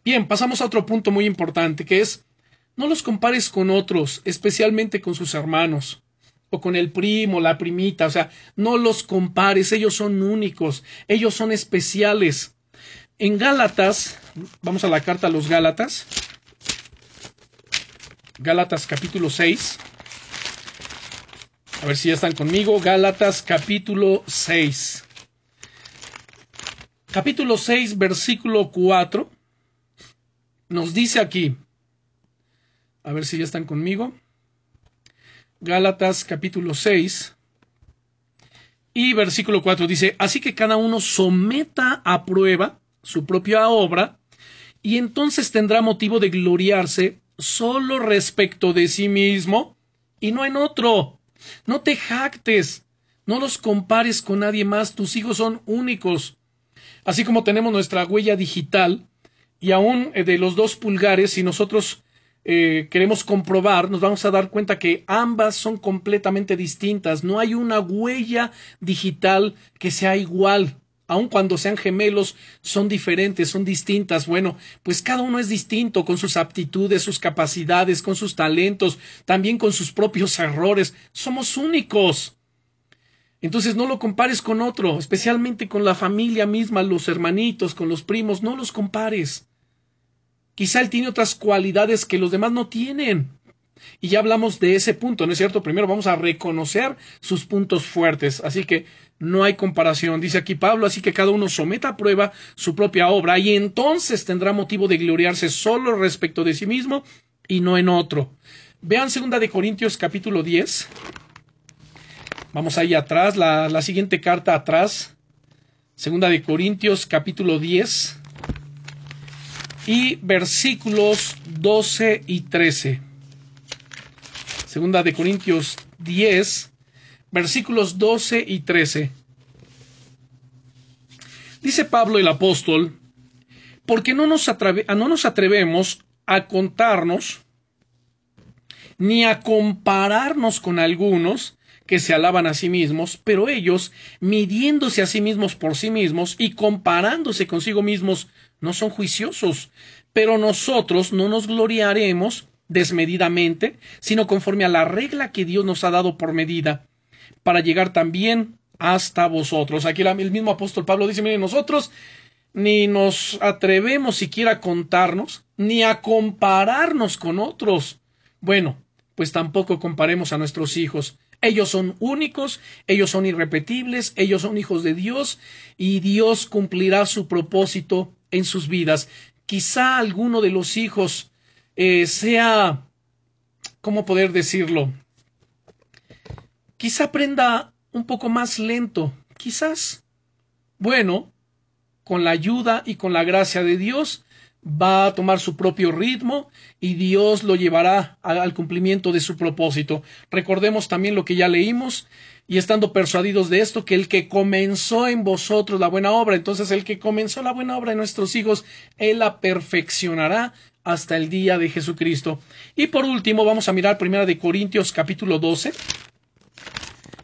Speaker 1: Bien, pasamos a otro punto muy importante, que es no los compares con otros, especialmente con sus hermanos o con el primo, la primita, o sea, no los compares, ellos son únicos, ellos son especiales. En Gálatas, vamos a la carta a los Gálatas, Gálatas capítulo 6, a ver si ya están conmigo, Gálatas capítulo 6. Capítulo 6, versículo 4 nos dice aquí, a ver si ya están conmigo, Gálatas capítulo 6 y versículo 4 dice, así que cada uno someta a prueba su propia obra y entonces tendrá motivo de gloriarse solo respecto de sí mismo y no en otro. No te jactes, no los compares con nadie más, tus hijos son únicos. Así como tenemos nuestra huella digital, y aún eh, de los dos pulgares, si nosotros eh, queremos comprobar, nos vamos a dar cuenta que ambas son completamente distintas. No hay una huella digital que sea igual. Aun cuando sean gemelos, son diferentes, son distintas. Bueno, pues cada uno es distinto con sus aptitudes, sus capacidades, con sus talentos, también con sus propios errores. Somos únicos. Entonces no lo compares con otro, especialmente con la familia misma, los hermanitos, con los primos, no los compares. Quizá él tiene otras cualidades que los demás no tienen. Y ya hablamos de ese punto, ¿no es cierto? Primero vamos a reconocer sus puntos fuertes. Así que no hay comparación. Dice aquí Pablo, así que cada uno someta a prueba su propia obra y entonces tendrá motivo de gloriarse solo respecto de sí mismo y no en otro. Vean segunda de Corintios capítulo 10. Vamos ahí atrás, la, la siguiente carta atrás. Segunda de Corintios capítulo 10 y versículos 12 y 13. Segunda de Corintios 10, versículos 12 y 13. Dice Pablo el apóstol, porque no nos, no nos atrevemos a contarnos ni a compararnos con algunos que se alaban a sí mismos, pero ellos, midiéndose a sí mismos por sí mismos y comparándose consigo mismos, no son juiciosos, pero nosotros no nos gloriaremos desmedidamente, sino conforme a la regla que Dios nos ha dado por medida, para llegar también hasta vosotros. Aquí el mismo apóstol Pablo dice, miren, nosotros ni nos atrevemos siquiera a contarnos, ni a compararnos con otros. Bueno, pues tampoco comparemos a nuestros hijos. Ellos son únicos, ellos son irrepetibles, ellos son hijos de Dios, y Dios cumplirá su propósito en sus vidas. Quizá alguno de los hijos eh, sea, ¿cómo poder decirlo? Quizá aprenda un poco más lento, quizás. Bueno, con la ayuda y con la gracia de Dios, va a tomar su propio ritmo y Dios lo llevará al cumplimiento de su propósito. Recordemos también lo que ya leímos y estando persuadidos de esto, que el que comenzó en vosotros la buena obra, entonces el que comenzó la buena obra en nuestros hijos, Él la perfeccionará hasta el día de Jesucristo. Y por último, vamos a mirar Primera de Corintios capítulo 12.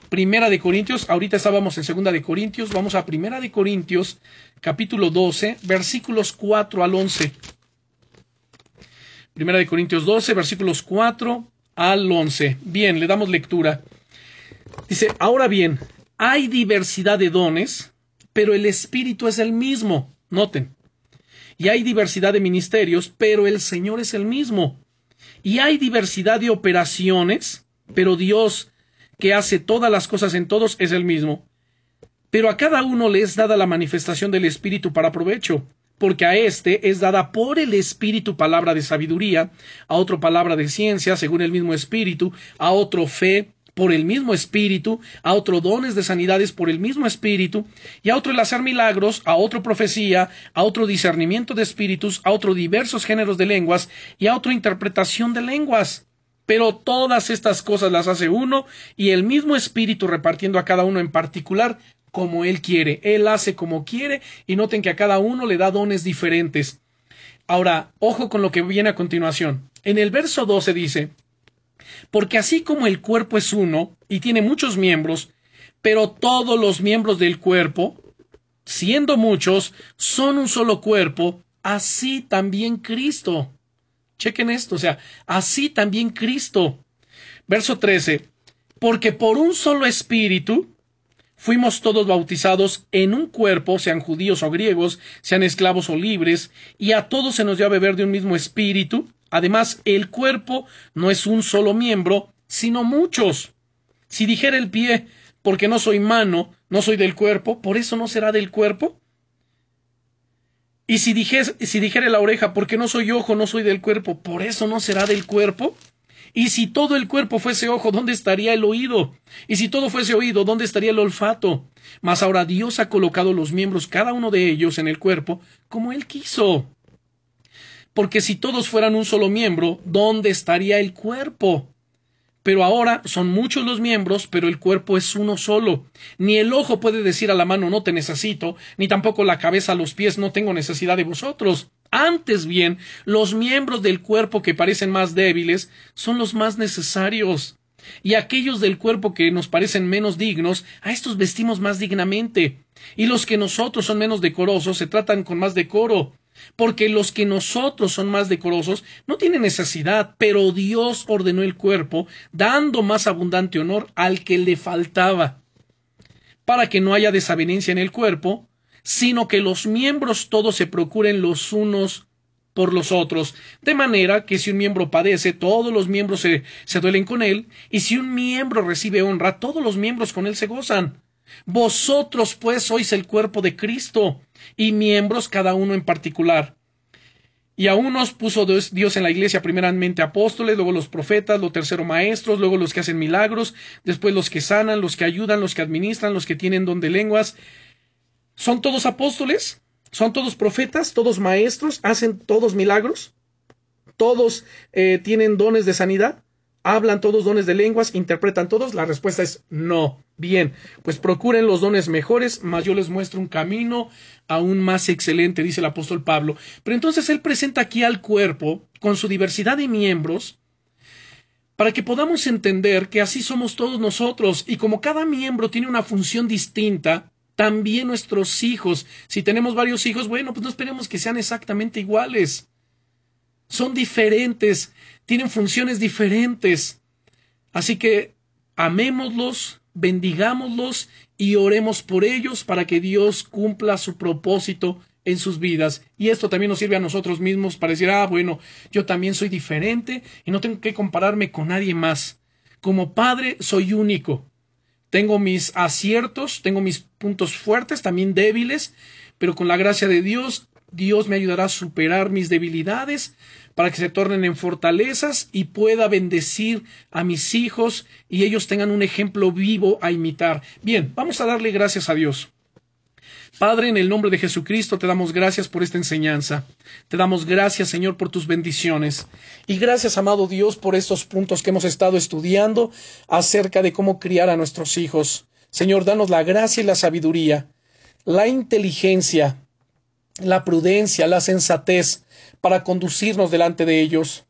Speaker 1: Primera de Corintios, ahorita estábamos en Segunda de Corintios, vamos a Primera de Corintios capítulo 12, versículos 4 al 11. Primera de Corintios 12, versículos 4 al 11. Bien, le damos lectura. Dice, ahora bien, hay diversidad de dones, pero el Espíritu es el mismo. Noten. y hay diversidad de ministerios, pero el Señor es el mismo. Y hay diversidad de operaciones, pero Dios, que hace todas las cosas en todos, es el mismo. Pero a cada uno le es dada la manifestación del Espíritu para provecho, porque a éste es dada por el Espíritu palabra de sabiduría, a otro palabra de ciencia, según el mismo Espíritu, a otro fe, por el mismo Espíritu, a otro dones de sanidades por el mismo Espíritu, y a otro el hacer milagros, a otro profecía, a otro discernimiento de espíritus, a otro diversos géneros de lenguas, y a otro interpretación de lenguas. Pero todas estas cosas las hace uno, y el mismo Espíritu repartiendo a cada uno en particular como Él quiere. Él hace como quiere, y noten que a cada uno le da dones diferentes. Ahora, ojo con lo que viene a continuación. En el verso 12 dice, porque así como el cuerpo es uno y tiene muchos miembros, pero todos los miembros del cuerpo, siendo muchos, son un solo cuerpo, así también Cristo. Chequen esto, o sea, así también Cristo. Verso 13, porque por un solo espíritu fuimos todos bautizados en un cuerpo, sean judíos o griegos, sean esclavos o libres, y a todos se nos dio a beber de un mismo espíritu, Además, el cuerpo no es un solo miembro, sino muchos. Si dijera el pie, porque no soy mano, no soy del cuerpo, por eso no será del cuerpo. Y si, si dijera la oreja, porque no soy ojo, no soy del cuerpo, por eso no será del cuerpo. Y si todo el cuerpo fuese ojo, ¿dónde estaría el oído? Y si todo fuese oído, ¿dónde estaría el olfato? Mas ahora Dios ha colocado los miembros, cada uno de ellos, en el cuerpo, como Él quiso porque si todos fueran un solo miembro, ¿dónde estaría el cuerpo? Pero ahora son muchos los miembros, pero el cuerpo es uno solo. Ni el ojo puede decir a la mano no te necesito, ni tampoco la cabeza a los pies no tengo necesidad de vosotros. Antes bien, los miembros del cuerpo que parecen más débiles son los más necesarios. Y aquellos del cuerpo que nos parecen menos dignos, a estos vestimos más dignamente. Y los que nosotros son menos decorosos se tratan con más decoro porque los que nosotros son más decorosos no tienen necesidad, pero Dios ordenó el cuerpo, dando más abundante honor al que le faltaba, para que no haya desavenencia en el cuerpo, sino que los miembros todos se procuren los unos por los otros, de manera que si un miembro padece, todos los miembros se, se duelen con él, y si un miembro recibe honra, todos los miembros con él se gozan. Vosotros pues sois el cuerpo de Cristo y miembros cada uno en particular. Y a unos puso Dios en la iglesia primeramente apóstoles, luego los profetas, los tercero maestros, luego los que hacen milagros, después los que sanan, los que ayudan, los que administran, los que tienen don de lenguas. ¿Son todos apóstoles? ¿Son todos profetas? ¿Todos maestros? ¿Hacen todos milagros? ¿Todos eh, tienen dones de sanidad? ¿Hablan todos dones de lenguas? ¿Interpretan todos? La respuesta es no. Bien, pues procuren los dones mejores, mas yo les muestro un camino aún más excelente, dice el apóstol Pablo. Pero entonces él presenta aquí al cuerpo, con su diversidad de miembros, para que podamos entender que así somos todos nosotros, y como cada miembro tiene una función distinta, también nuestros hijos, si tenemos varios hijos, bueno, pues no esperemos que sean exactamente iguales. Son diferentes, tienen funciones diferentes. Así que amémoslos, bendigámoslos y oremos por ellos para que Dios cumpla su propósito en sus vidas. Y esto también nos sirve a nosotros mismos para decir, ah, bueno, yo también soy diferente y no tengo que compararme con nadie más. Como padre soy único. Tengo mis aciertos, tengo mis puntos fuertes, también débiles, pero con la gracia de Dios, Dios me ayudará a superar mis debilidades para que se tornen en fortalezas y pueda bendecir a mis hijos y ellos tengan un ejemplo vivo a imitar. Bien, vamos a darle gracias a Dios. Padre, en el nombre de Jesucristo te damos gracias por esta enseñanza. Te damos gracias, Señor, por tus bendiciones. Y gracias, amado Dios, por estos puntos que hemos estado estudiando acerca de cómo criar a nuestros hijos. Señor, danos la gracia y la sabiduría, la inteligencia, la prudencia, la sensatez, para conducirnos delante de ellos,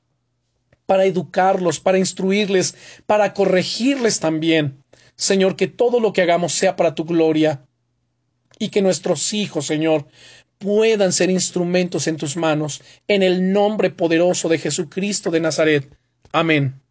Speaker 1: para educarlos, para instruirles, para corregirles también. Señor, que todo lo que hagamos sea para tu gloria y que nuestros hijos, Señor, puedan ser instrumentos en tus manos, en el nombre poderoso de Jesucristo de Nazaret. Amén.